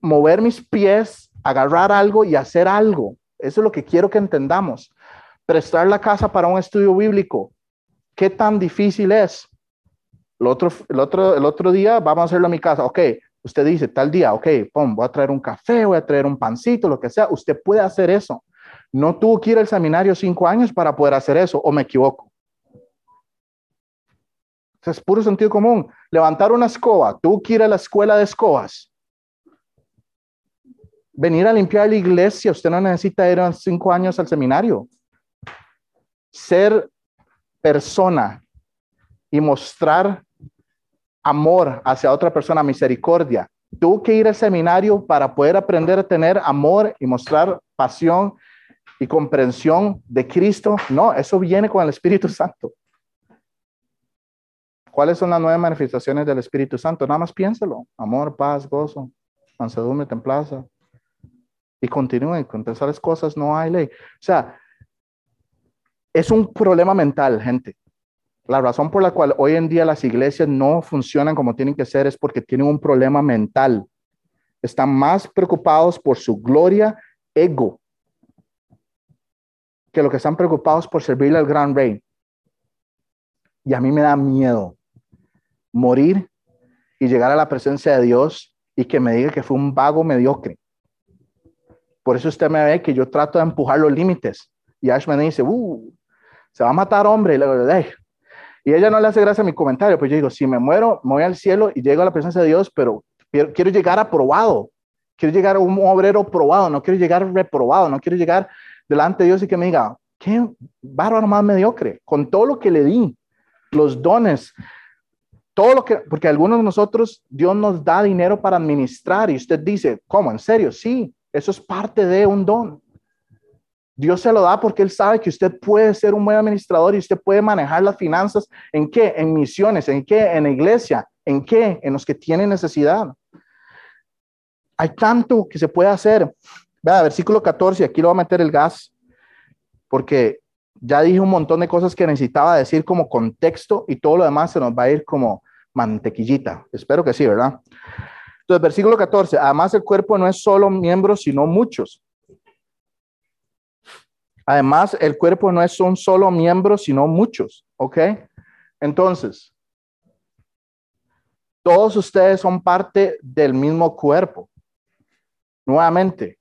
mover mis pies, agarrar algo y hacer algo. Eso es lo que quiero que entendamos. Prestar la casa para un estudio bíblico, ¿qué tan difícil es? El otro, el otro, el otro día vamos a hacerlo a mi casa. Ok, usted dice tal día, ok, pum, voy a traer un café, voy a traer un pancito, lo que sea. Usted puede hacer eso. No tuvo que ir al seminario cinco años para poder hacer eso, o me equivoco. Es puro sentido común. Levantar una escoba, tuvo que ir a la escuela de escobas. Venir a limpiar la iglesia, usted no necesita ir a cinco años al seminario. Ser persona y mostrar amor hacia otra persona, misericordia. Tuvo que ir al seminario para poder aprender a tener amor y mostrar pasión y comprensión de Cristo. No, eso viene con el Espíritu Santo. ¿Cuáles son las nueve manifestaciones del Espíritu Santo? Nada más piénselo. Amor, paz, gozo, mansedumbre, templaza. Y continúen con tales cosas, no hay ley. O sea, es un problema mental, gente. La razón por la cual hoy en día las iglesias no funcionan como tienen que ser es porque tienen un problema mental. Están más preocupados por su gloria, ego, que lo que están preocupados por servirle al gran rey. Y a mí me da miedo morir y llegar a la presencia de Dios y que me diga que fue un vago mediocre. Por eso usted me ve que yo trato de empujar los límites. Y Ash dice, uh, se va a matar hombre. Y le digo, y ella no le hace gracia a mi comentario, pues yo digo, si me muero, me voy al cielo y llego a la presencia de Dios, pero quiero llegar aprobado, quiero llegar a un obrero probado, no quiero llegar reprobado, no quiero llegar delante de Dios y que me diga, qué bárbaro más mediocre, con todo lo que le di, los dones, todo lo que, porque algunos de nosotros, Dios nos da dinero para administrar y usted dice, ¿cómo? ¿En serio? Sí, eso es parte de un don. Dios se lo da porque Él sabe que usted puede ser un buen administrador y usted puede manejar las finanzas. ¿En qué? En misiones. ¿En qué? En la iglesia. ¿En qué? En los que tienen necesidad. Hay tanto que se puede hacer. Vea, versículo 14, aquí lo voy a meter el gas, porque ya dije un montón de cosas que necesitaba decir como contexto y todo lo demás se nos va a ir como mantequillita. Espero que sí, ¿verdad? Entonces, versículo 14, además el cuerpo no es solo miembros, sino muchos. Además, el cuerpo no es un solo miembro, sino muchos, ¿ok? Entonces, todos ustedes son parte del mismo cuerpo. Nuevamente,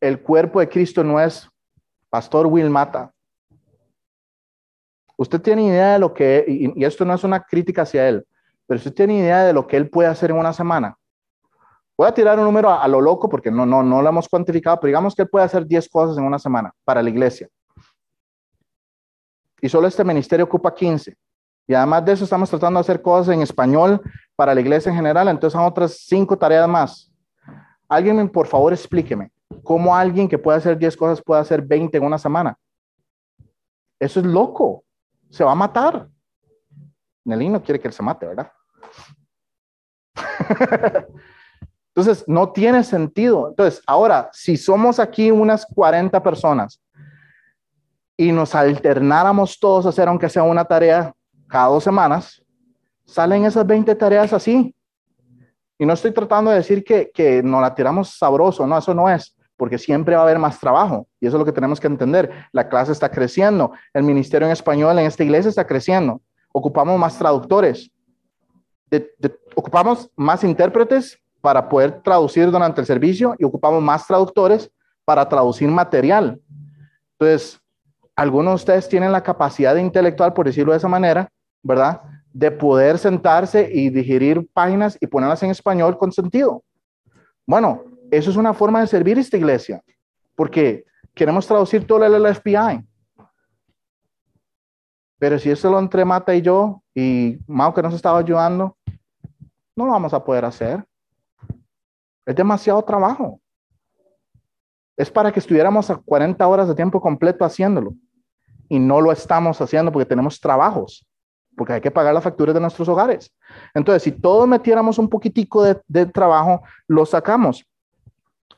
el cuerpo de Cristo no es Pastor Will Mata. Usted tiene idea de lo que, y, esto no es una crítica hacia él, pero usted tiene idea de lo que él puede hacer en una semana. Voy a tirar un número a, lo loco porque no, no, no lo hemos cuantificado, pero digamos que él puede hacer 10 cosas en una semana para la iglesia. Y solo este ministerio ocupa 15. Y además de eso estamos tratando de hacer cosas en español para la iglesia en general, entonces son otras 5 tareas más. Alguien, por favor, explíqueme, ¿cómo alguien que puede hacer 10 cosas puede hacer 20 en una semana? Eso es loco. Se va a matar. Nelly no quiere que él se mate, ¿verdad? Entonces, no tiene sentido. Entonces, ahora, si somos aquí unas 40 personas y nos alternáramos todos a hacer, aunque sea una tarea cada dos semanas, salen esas 20 tareas así. Y no estoy tratando de decir que, que nos la tiramos sabroso, no, eso no es, porque siempre va a haber más trabajo. Y eso es lo que tenemos que entender. La clase está creciendo, el ministerio en español en esta iglesia está creciendo, ocupamos más traductores, ocupamos más intérpretes para poder traducir durante el servicio y ocupamos más traductores para traducir material. Entonces, algunos de ustedes tienen la capacidad intelectual, por decirlo de esa manera, ¿verdad? De poder sentarse y digerir páginas y ponerlas en español con sentido. Bueno, eso es una forma de servir esta iglesia, porque queremos traducir todo el FBI. Pero si eso lo entre Mata y yo, y Mao que nos estaba ayudando, no lo vamos a poder hacer. Es demasiado trabajo. Es para que estuviéramos a 40 horas de tiempo completo haciéndolo. Y no lo estamos haciendo porque tenemos trabajos, porque hay que pagar las facturas de nuestros hogares. Entonces, si todos metiéramos un poquitico de, trabajo, lo sacamos.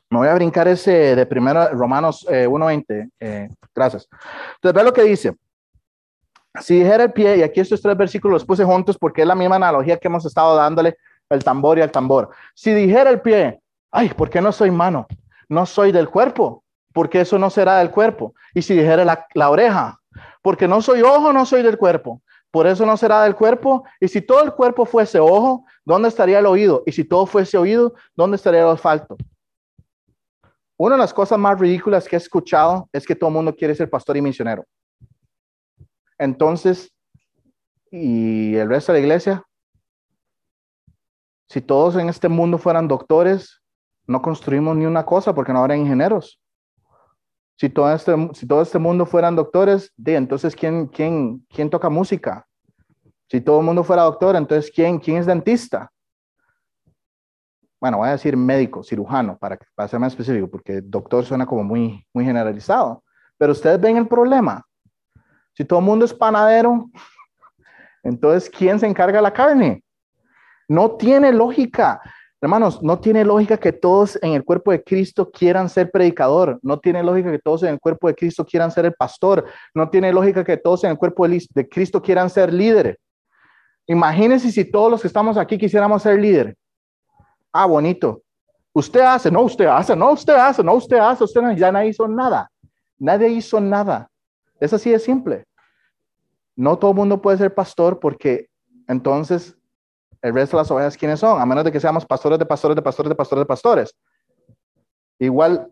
Me voy a brincar ese de primero Romanos 1.20. Eh, gracias. Entonces, ve lo que dice. Si dijera el pie, y aquí estos tres versículos los puse juntos porque es la misma analogía que hemos estado dándole el tambor y al tambor. Si dijera el pie, ay, ¿por qué no soy mano? No soy del cuerpo, porque eso no será del cuerpo. Y si dijera la, la oreja, porque no soy ojo, no soy del cuerpo, por eso no será del cuerpo. Y si todo el cuerpo fuese ojo, ¿dónde estaría el oído? Y si todo fuese oído, ¿dónde estaría el olfato? Una de las cosas más ridículas que he escuchado es que todo el mundo quiere ser pastor y misionero. Entonces, ¿y el resto de la iglesia? Si todos en este mundo fueran doctores, no construimos ni una cosa porque no habrá ingenieros. Si todo este, si todo este mundo fueran doctores, de, entonces ¿quién, quién, ¿quién toca música? Si todo el mundo fuera doctor, entonces ¿quién, quién es dentista? Bueno, voy a decir médico, cirujano, para, para ser más específico, porque doctor suena como muy, muy generalizado. Pero ustedes ven el problema. Si todo el mundo es panadero, entonces ¿quién se encarga de la carne? No tiene lógica. Hermanos, no tiene lógica que todos en el cuerpo de Cristo quieran ser predicador. No tiene lógica que todos en el cuerpo de Cristo quieran ser el pastor. No tiene lógica que todos en el cuerpo de Cristo quieran ser líderes. Imagínense si todos los que estamos aquí quisiéramos ser líderes. Ah, bonito. Usted hace, no, usted hace, no, usted hace, no, usted hace, usted no, ya nadie hizo nada. Nadie hizo nada. Es así de simple. No todo el mundo puede ser pastor porque entonces el resto de las ovejas, ¿quiénes son? A menos de que seamos pastores de pastores de pastores de pastores de pastores. Igual,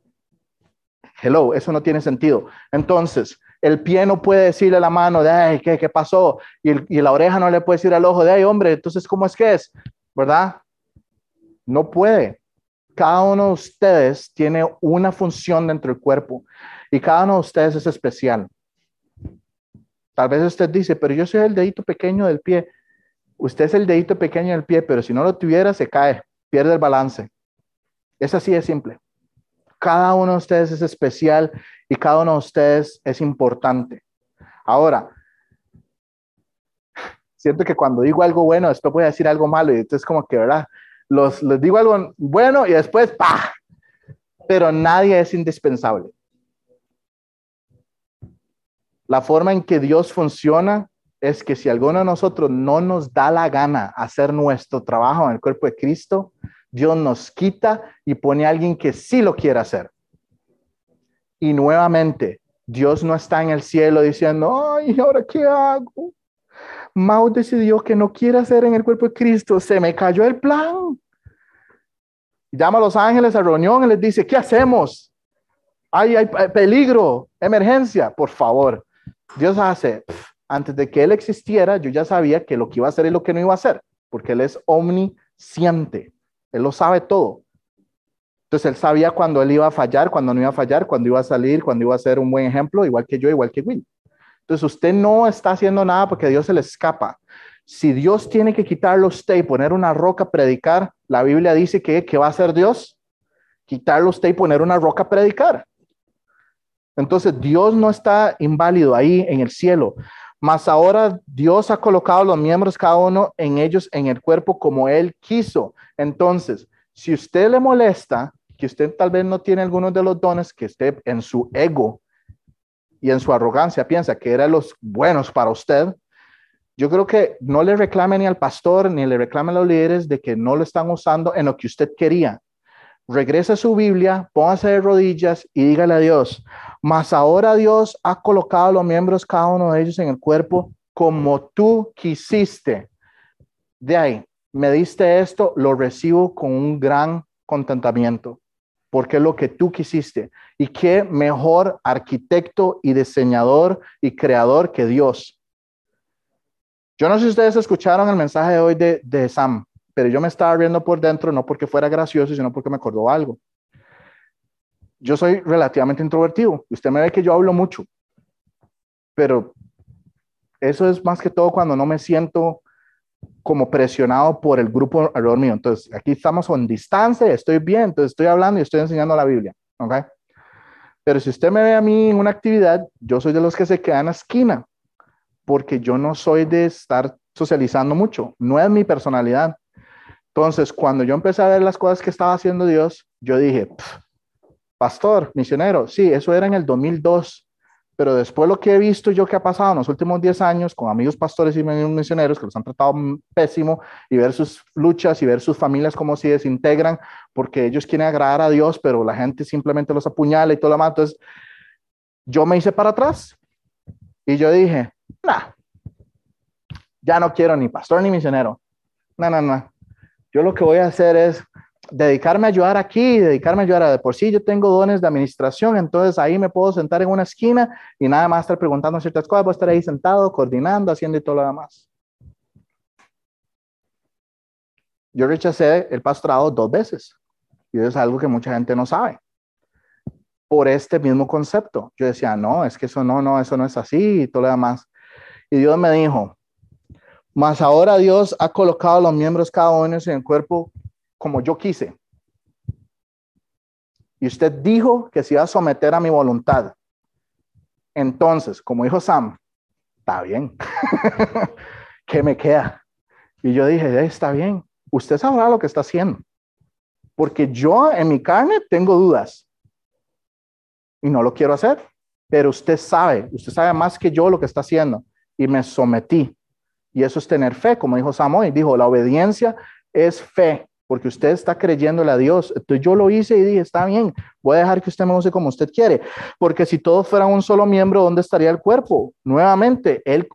hello, eso no tiene sentido. Entonces, el pie no puede decirle a la mano de, ay, ¿qué, qué pasó? Y, y, la oreja no le puede decir al ojo de, ay, hombre, entonces, ¿cómo es que es? ¿Verdad? No puede. Cada uno de ustedes tiene una función dentro del cuerpo y cada uno de ustedes es especial. Tal vez usted dice, pero yo soy el dedito pequeño del pie. Usted es el dedito pequeño del pie, pero si no lo tuviera, se cae, pierde el balance. Es así de simple. Cada uno de ustedes es especial y cada uno de ustedes es importante. Ahora, siento que cuando digo algo bueno, después voy a decir algo malo y entonces como que, ¿verdad? Los, les digo algo bueno y después, ¡pah! Pero nadie es indispensable. La forma en que Dios funciona es que si alguno de nosotros no nos da la gana hacer nuestro trabajo en el cuerpo de Cristo, Dios nos quita y pone a alguien que sí lo quiera hacer. Y nuevamente, Dios no está en el cielo diciendo, ay, ¿ahora qué hago? Mao decidió que no quiere hacer en el cuerpo de Cristo, se me cayó el plan. Llama a los ángeles a reunión y les dice, ¿qué hacemos? Ay, hay peligro, emergencia, por favor. Dios hace, antes de que Él existiera, yo ya sabía que lo que iba a hacer y lo que no iba a hacer, porque Él es omnisciente, Él lo sabe todo. Entonces Él sabía cuando Él iba a fallar, cuando no iba a fallar, cuando iba a salir, cuando iba a ser un buen ejemplo, igual que yo, igual que Will. Entonces usted no está haciendo nada porque Dios se le escapa. Si Dios tiene que quitarlo usted y poner una roca a predicar, la Biblia dice que, ¿qué va a hacer Dios? Quitarlo usted y poner una roca a predicar. Entonces Dios no está inválido ahí en el cielo. Mas ahora Dios ha colocado los miembros, cada uno en ellos, en el cuerpo como Él quiso. Entonces, si usted le molesta, que usted tal vez no tiene algunos de los dones, que esté en su ego y en su arrogancia piensa que eran los buenos para usted, yo creo que no le reclame ni al pastor ni le reclame a los líderes de que no lo están usando en lo que usted quería. Regrese a su Biblia, póngase de rodillas y dígale a Dios, mas ahora Dios ha colocado los miembros, cada uno de ellos en el cuerpo, como tú quisiste. De ahí, me diste esto, lo recibo con un gran contentamiento, porque es lo que tú quisiste. Y qué mejor arquitecto y diseñador y creador que Dios. Yo no sé si ustedes escucharon el mensaje de hoy de, de Sam, pero yo me estaba riendo por dentro, no porque fuera gracioso, sino porque me acordó algo yo soy relativamente introvertido. Usted me ve que yo hablo mucho, pero eso es más que todo cuando no me siento como presionado por el grupo alrededor mío. Entonces, aquí estamos en distancia, estoy bien, entonces estoy hablando y estoy enseñando la Biblia, ¿ok? Pero si usted me ve a mí en una actividad, yo soy de los que se quedan en la esquina, porque yo no soy de estar socializando mucho, no es mi personalidad. Entonces, cuando yo empecé a ver las cosas que estaba haciendo Dios, yo dije, pastor, misionero, sí, eso era en el 2002. Pero después lo que he visto yo que ha pasado en los últimos 10 años con amigos pastores y misioneros que los han tratado pésimo y ver sus luchas y ver sus familias cómo se desintegran porque ellos quieren agradar a Dios, pero la gente simplemente los apuñala y todo lo demás. Entonces, yo me hice para atrás y yo dije, nah, ya no quiero ni pastor ni misionero. No, no, no. Yo lo que voy a hacer es dedicarme a ayudar aquí, dedicarme a ayudar a de por sí, yo tengo dones de administración, entonces ahí me puedo sentar en una esquina y nada más estar preguntando ciertas cosas, voy a estar ahí sentado, coordinando, haciendo y todo lo demás. Yo rechacé el pastorado dos veces y eso es algo que mucha gente no sabe. Por este mismo concepto. Yo decía, no, es que eso no, no, eso no es así y todo lo demás. Y Dios me dijo, mas ahora Dios ha colocado los miembros cada uno en el cuerpo como yo quise. Y usted dijo que se iba a someter a mi voluntad. Entonces, como dijo Sam, está bien. ¿Qué me queda? Y yo dije, eh, está bien. Usted sabrá lo que está haciendo. Porque yo en mi carne tengo dudas. Y no lo quiero hacer. Pero usted sabe, usted sabe más que yo lo que está haciendo. Y me sometí. Y eso es tener fe, como dijo Sam hoy. Dijo, la obediencia es fe porque usted está creyéndole a Dios. Entonces yo lo hice y dije, está bien, voy a dejar que usted me use como usted quiere, porque si todos fueran un solo miembro, ¿dónde estaría el cuerpo? Nuevamente, él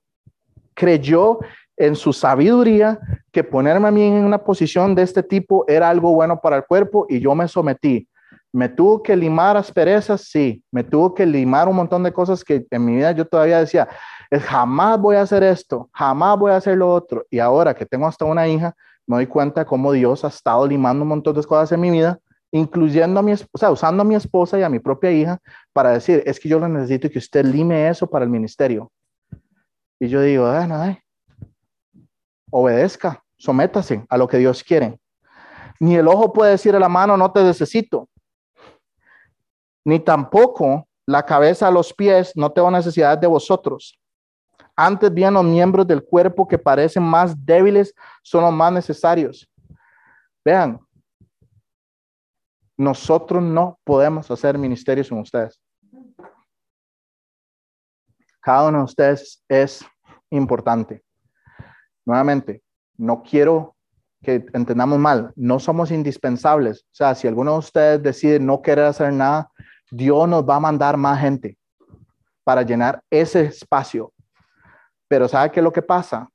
creyó en su sabiduría que ponerme a mí en una posición de este tipo era algo bueno para el cuerpo y yo me sometí. Me tuvo que limar asperezas, sí. Me tuvo que limar un montón de cosas que en mi vida yo todavía decía, jamás voy a hacer esto, jamás voy a hacer lo otro. Y ahora que tengo hasta una hija, me doy cuenta cómo Dios ha estado limando un montón de cosas en mi vida, incluyendo a mi esposa, usando a mi esposa y a mi propia hija para decir, es que yo lo necesito que usted lime eso para el ministerio. Y yo digo, ah, no, obedezca, sométase a lo que Dios quiere. Ni el ojo puede decir a la mano, no te necesito. Ni tampoco la cabeza a los pies, no tengo necesidad de vosotros. Antes bien, los miembros del cuerpo que parecen más débiles son los más necesarios. Vean, nosotros no podemos hacer ministerios con ustedes. Cada uno de ustedes es importante. Nuevamente, no quiero que entendamos mal, no somos indispensables. O sea, si alguno de ustedes decide no querer hacer nada, Dios nos va a mandar más gente para llenar ese espacio pero ¿sabe qué es lo que pasa?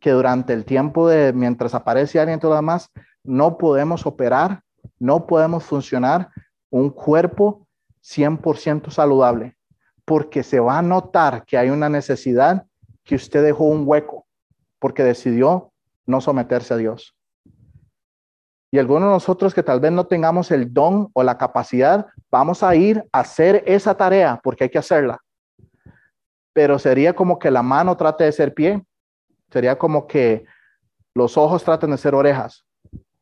Que durante el tiempo de mientras aparece alguien y todo demás, no podemos operar, no podemos funcionar un cuerpo 100% saludable, porque se va a notar que hay una necesidad que usted dejó un hueco, porque decidió no someterse a Dios. Y algunos de nosotros que tal vez no tengamos el don o la capacidad, vamos a ir a hacer esa tarea porque hay que hacerla pero sería como que la mano trate de ser pie, sería como que los ojos traten de ser orejas.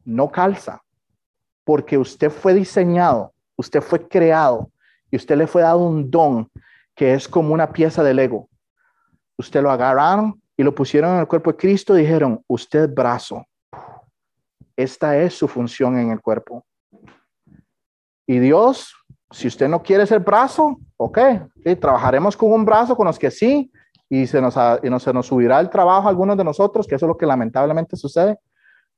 No calza, porque usted fue diseñado, usted fue creado y usted le fue dado un don que es como una pieza de Lego. Usted lo agarraron y lo pusieron en el cuerpo de Cristo dijeron, usted brazo. Esta es su función en el cuerpo. Y Dios si usted no quiere ser brazo, ok, trabajaremos con un brazo con los que sí, y se nos, y no, se nos subirá el trabajo a algunos de nosotros, que eso es lo que lamentablemente sucede.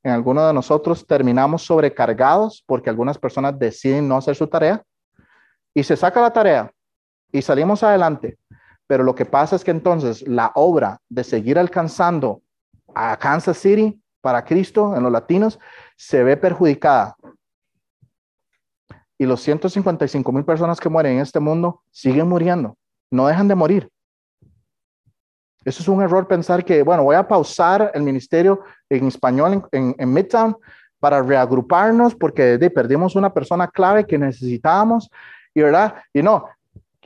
En algunos de nosotros terminamos sobrecargados porque algunas personas deciden no hacer su tarea y se saca la tarea y salimos adelante. Pero lo que pasa es que entonces la obra de seguir alcanzando a Kansas City para Cristo en los latinos se ve perjudicada y los 155 mil personas que mueren en este mundo siguen muriendo, no dejan de morir. Eso es un error pensar que, bueno, voy a pausar el ministerio en español en, Midtown para reagruparnos porque perdimos una persona clave que necesitábamos y verdad, y no,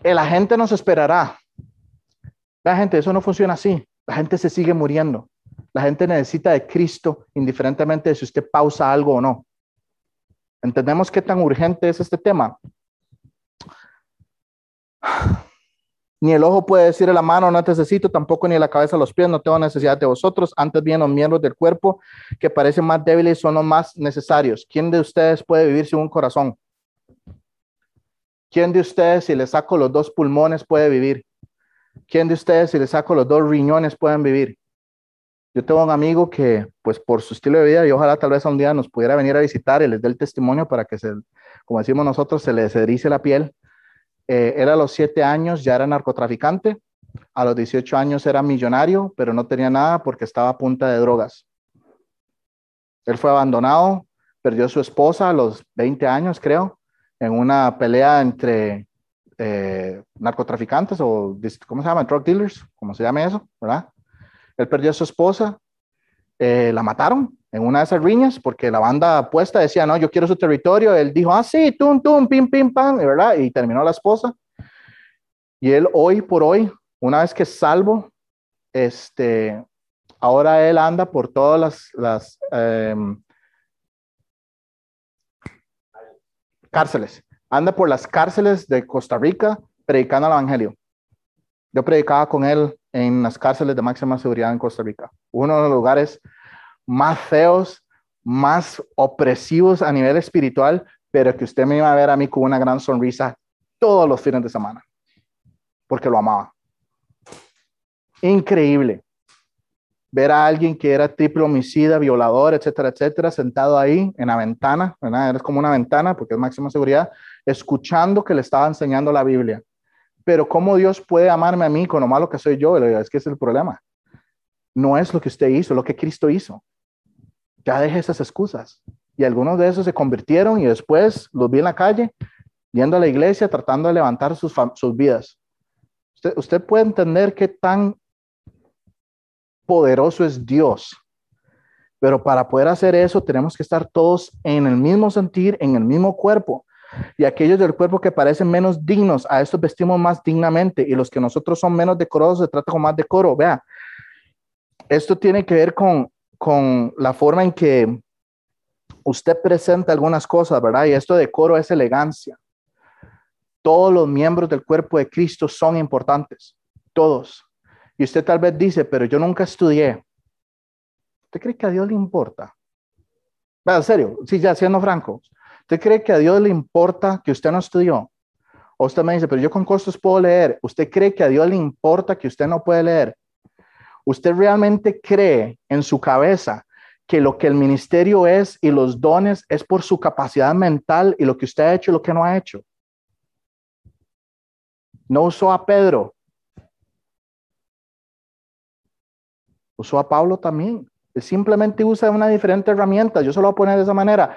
la gente nos esperará. La gente, eso no funciona así. La gente se sigue muriendo. La gente necesita de Cristo indiferentemente de si usted pausa algo o no. ¿Entendemos qué tan urgente es este tema? Ni el ojo puede decir a la mano, no necesito, tampoco ni la cabeza, los pies, no tengo necesidad de vosotros. Antes bien, los miembros del cuerpo que parecen más débiles son los más necesarios. ¿Quién de ustedes puede vivir sin un corazón? ¿Quién de ustedes, si le saco los dos pulmones, puede vivir? ¿Quién de ustedes, si le saco los dos riñones, pueden vivir? Yo tengo un amigo que, pues por su estilo de vida, y ojalá tal vez un día nos pudiera venir a visitar y les dé el testimonio para que se, como decimos nosotros, se les erice la piel. Eh, era a los siete años, ya era narcotraficante. A los 18 años era millonario, pero no tenía nada porque estaba a punta de drogas. Él fue abandonado, perdió a su esposa a los 20 años, creo, en una pelea entre eh, narcotraficantes o, ¿cómo se llama? Drug dealers, ¿cómo se llama eso? ¿Verdad? Él perdió a su esposa, eh, la mataron en una de esas riñas porque la banda apuesta decía, no, yo quiero su territorio. Él dijo, ah, sí, tum, tum, pim, pim, pam, ¿verdad? Y terminó la esposa. Y él hoy por hoy, una vez que es salvo, este, ahora él anda por todas las, las em, cárceles, anda por las cárceles de Costa Rica predicando el Evangelio. Yo predicaba con él en las cárceles de máxima seguridad en Costa Rica, uno de los lugares más feos, más opresivos a nivel espiritual, pero que usted me iba a ver a mí con una gran sonrisa todos los fines de semana, porque lo amaba. Increíble ver a alguien que era triple homicida, violador, etcétera, etcétera, sentado ahí en la ventana, ¿verdad? Como una ventana porque es máxima seguridad, escuchando que le estaba enseñando la Biblia. Pero ¿cómo Dios puede amarme a mí con lo malo que soy yo? Es que es el problema. No es lo que usted hizo, lo que Cristo hizo. Ya deje esas excusas. Y algunos de esos se convirtieron y después los vi en la calle, yendo a la iglesia, tratando de levantar sus, sus vidas. Usted, usted puede entender qué tan poderoso es Dios. Pero para poder hacer eso tenemos que estar todos en el mismo sentir, en el mismo cuerpo. Y aquellos del cuerpo que parecen menos dignos, a estos vestimos más dignamente. Y los que nosotros son menos decorosos, se trata con más decoro. Vea, esto tiene que ver con, con la forma en que usted presenta algunas cosas, ¿verdad? Y esto decoro es elegancia. Todos los miembros del cuerpo de Cristo son importantes, todos. Y usted tal vez dice, pero yo nunca estudié. ¿Usted cree que a Dios le importa? En serio, sí, ya siendo franco. ¿Usted cree que a Dios le importa que usted no estudió? O usted me dice, pero yo con costos puedo leer. ¿Usted cree que a Dios le importa que usted no puede leer? ¿Usted realmente cree en su cabeza que lo que el ministerio es y los dones es por su capacidad mental y lo que usted ha hecho y lo que no ha hecho? No usó a Pedro Usó a Pablo también. simplemente usa una diferente herramienta. Yo se lo voy a poner de esa manera.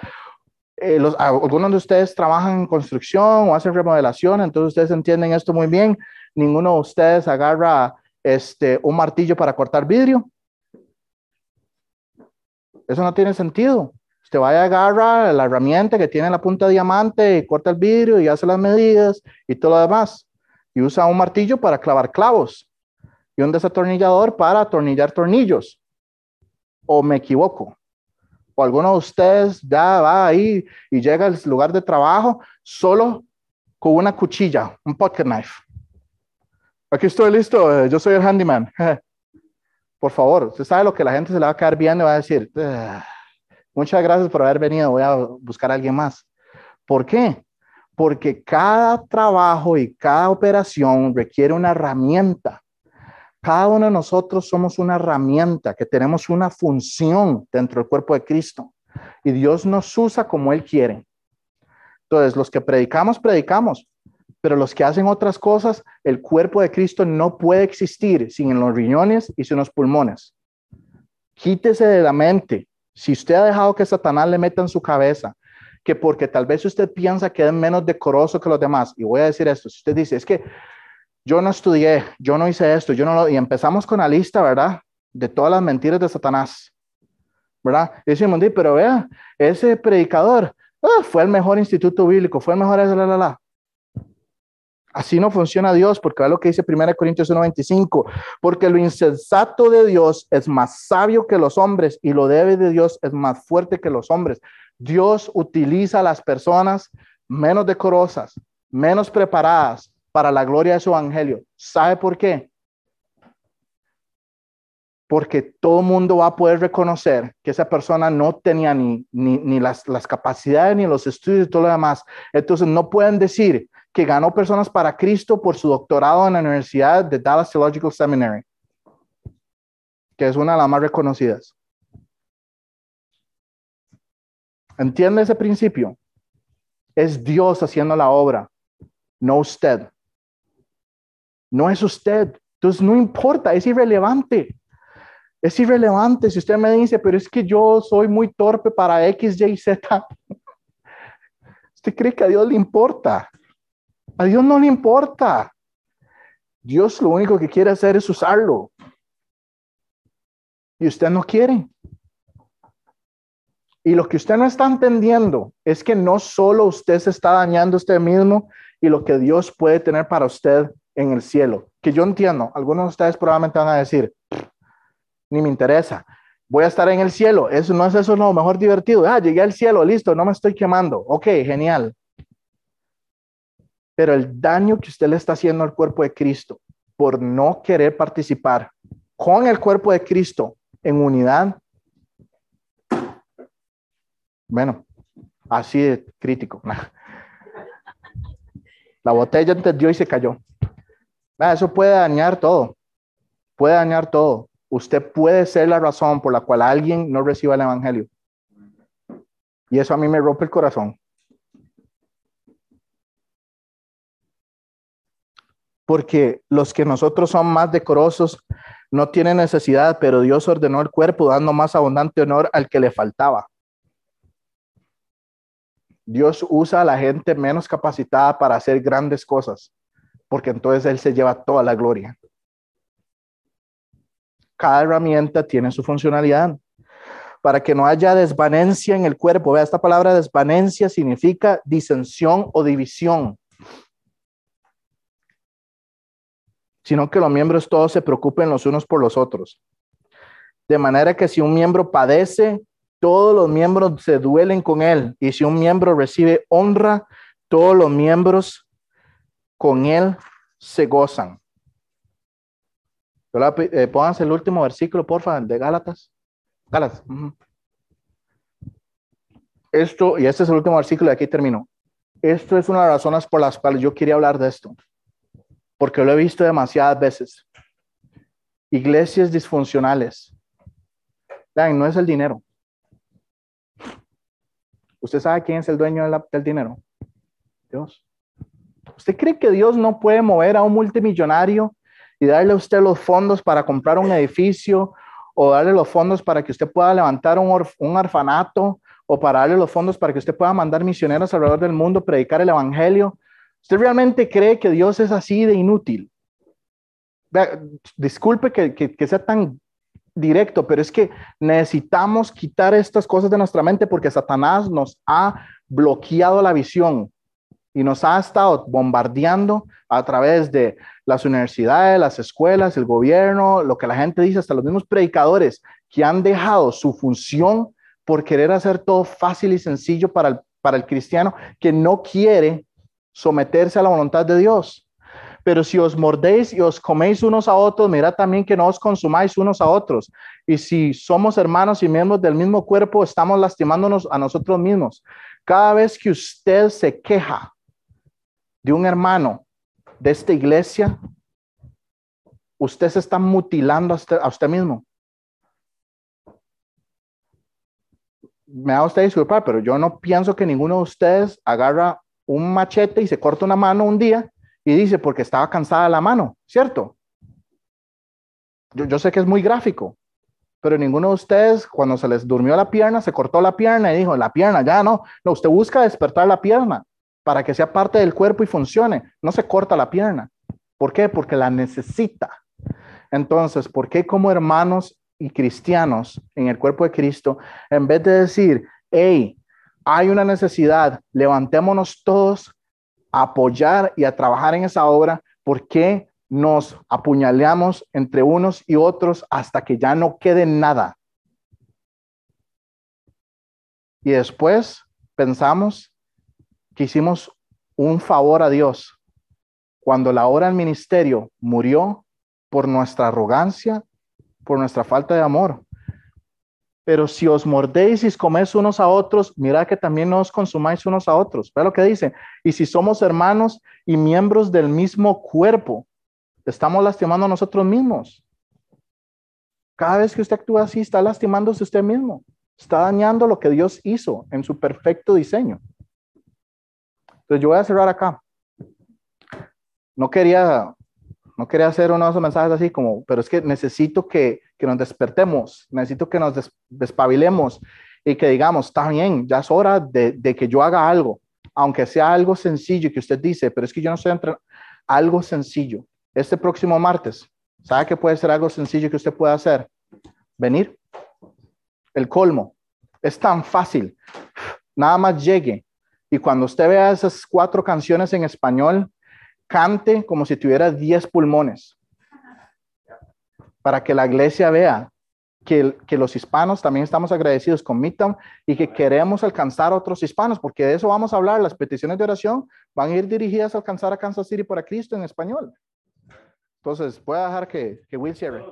Eh, algunos de ustedes trabajan en construcción o hacen remodelación, entonces ustedes entienden esto muy bien. Ninguno de ustedes agarra este, un martillo para cortar vidrio. Eso no tiene sentido. Usted vaya a agarrar la herramienta que tiene la punta de diamante y corta el vidrio y hace las medidas y todo lo demás. Y usa un martillo para clavar clavos y un desatornillador para atornillar tornillos. ¿O me equivoco? ¿O alguno de ustedes ya va ahí y llega al lugar de trabajo solo con una cuchilla, un pocket knife? Aquí estoy listo, eh, yo soy el handyman. Por favor, usted sabe lo que la gente se le va a quedar viendo y va a decir, ah, muchas gracias por haber venido, voy a buscar a alguien más. ¿Por qué? Porque cada trabajo y cada operación requiere una herramienta cada uno de nosotros somos una herramienta que tenemos una función dentro del cuerpo de Cristo y Dios nos usa como Él quiere. Entonces, los que predicamos, predicamos, pero los que hacen otras cosas, el cuerpo de Cristo no puede existir sin los riñones y sin los pulmones. Quítese de la mente, si usted ha dejado que Satanás le meta en su cabeza, que porque tal vez usted piensa que es menos decoroso que los demás, y voy a decir esto, si usted dice, es que yo no estudié, yo no hice esto, yo no lo, y empezamos con la lista, ¿verdad? De todas las mentiras de Satanás, ¿verdad? Y decimos, pero vea, ese predicador ah, fue el mejor instituto bíblico, fue el mejor, la, la, la. Así no funciona Dios, porque es lo que dice 1 Corintios 1:25, porque lo insensato de Dios es más sabio que los hombres y lo débil de Dios es más fuerte que los hombres. Dios utiliza a las personas menos decorosas, menos preparadas, para la gloria de su evangelio. ¿Sabe por qué? porque todo mundo va a poder reconocer que esa persona no tenía ni, ni, las, las, capacidades, ni los estudios y todo lo demás. Entonces no pueden decir que ganó personas para Cristo por su doctorado en la Universidad de Dallas Theological Seminary, que es una de las más reconocidas. ¿Entiende ese principio? Es Dios haciendo la obra, no usted. No es usted. Entonces no importa, es irrelevante. Es irrelevante si usted me dice, pero es que yo soy muy torpe para X, Y, Z. ¿Usted cree que a Dios le importa? A Dios no le importa. Dios lo único que quiere hacer es usarlo. Y usted no quiere. Y lo que usted no está entendiendo es que no solo usted se está dañando usted mismo y lo que Dios puede tener para usted en el cielo. Que yo entiendo, algunos de ustedes probablemente van a decir, ni me interesa. Voy a estar en el cielo. Eso no es eso lo mejor divertido. Ah, llegué al cielo, listo, no me estoy quemando. Ok, genial. Pero el daño que usted le está haciendo al cuerpo de Cristo por no querer participar con el cuerpo de Cristo en unidad, bueno, así de crítico. La botella entendió y se cayó. Eso puede dañar todo. Puede dañar todo usted puede ser la razón por la cual alguien no reciba el Evangelio. Y eso a mí me rompe el corazón. Porque los que nosotros son más decorosos no tienen necesidad, pero Dios ordenó el cuerpo dando más abundante honor al que le faltaba. Dios usa a la gente menos capacitada para hacer grandes cosas, porque entonces Él se lleva toda la gloria cada herramienta tiene su funcionalidad. Para que no haya desvanencia en el cuerpo. Vea, esta palabra desvanencia significa disensión o división. Sino que los miembros todos se preocupen los unos por los otros. De manera que si un miembro padece, todos los miembros se duelen con él. Y si un miembro recibe honra, todos los miembros con él se gozan. Eh, pónganse el último versículo, porfa, de Gálatas. Gálatas. Esto, y este es el último versículo, y aquí termino. Esto es una de las razones por las cuales yo quería hablar de esto, porque lo he visto demasiadas veces. Iglesias disfuncionales. Vean, no es el dinero. ¿Usted sabe quién es el dueño del dinero? Dios. ¿Usted cree que Dios no puede mover a un multimillonario y darle a usted los fondos para comprar un edificio o darle los fondos para que usted pueda levantar un, orfanato o para darle los fondos para que usted pueda mandar misioneros alrededor del mundo, predicar el evangelio. ¿Usted realmente cree que Dios es así de inútil? disculpe que sea tan directo, pero es que necesitamos quitar estas cosas de nuestra mente porque Satanás nos ha bloqueado la visión y nos ha estado bombardeando a través de las universidades, las escuelas, el gobierno, lo que la gente dice, hasta los mismos predicadores que han dejado su función por querer hacer todo fácil y sencillo para el, para el cristiano que no quiere someterse a la voluntad de Dios. Pero si os mordéis y os coméis unos a otros, mirad también que no os consumáis unos a otros. Y si somos hermanos y miembros del mismo cuerpo, estamos lastimándonos a nosotros mismos. Cada vez que usted se queja de un hermano de esta iglesia, usted se está mutilando a usted, mismo. Me da usted disculpar, pero yo no pienso que ninguno de ustedes agarra un machete y se corta una mano un día y dice porque estaba cansada la mano, ¿cierto? Yo, yo sé que es muy gráfico, pero ninguno de ustedes cuando se les durmió la pierna, se cortó la pierna y dijo, la pierna, ya no, no, usted busca despertar la pierna para que sea parte del cuerpo y funcione. No se corta la pierna. ¿Por qué? Porque la necesita. Entonces, ¿por qué como hermanos y cristianos en el cuerpo de Cristo, en vez de decir, hey, hay una necesidad, levantémonos todos a apoyar y a trabajar en esa obra, ¿por qué nos apuñaleamos entre unos y otros hasta que ya no quede nada? Y después pensamos que hicimos un favor a Dios cuando la hora del ministerio murió por nuestra arrogancia, por nuestra falta de amor. Pero si os mordéis y coméis unos a otros, mirad que también os consumáis unos a otros. Ve lo que dice. Y si somos hermanos y miembros del mismo cuerpo, estamos lastimando a nosotros mismos. Cada vez que usted actúa así, está lastimándose usted mismo. Está dañando lo que Dios hizo en su perfecto diseño. Entonces yo voy a cerrar acá. No quería, no quería hacer uno mensajes así como, pero es que necesito que, que nos despertemos, necesito que nos despabilemos y que digamos, está bien, ya es hora de, de, que yo haga algo, aunque sea algo sencillo que usted dice, pero es que yo no estoy entre algo sencillo. Este próximo martes, ¿sabe qué puede ser algo sencillo que usted pueda hacer? Venir. El colmo. Es tan fácil. Nada más llegue, y cuando usted vea esas cuatro canciones en español, cante como si tuviera diez pulmones. Para que la iglesia vea que, que, los hispanos también estamos agradecidos con Midtown y que queremos alcanzar a otros hispanos, porque de eso vamos a hablar. Las peticiones de oración van a ir dirigidas a alcanzar a Kansas City para Cristo en español. Entonces, voy a dejar que, que Will cierre.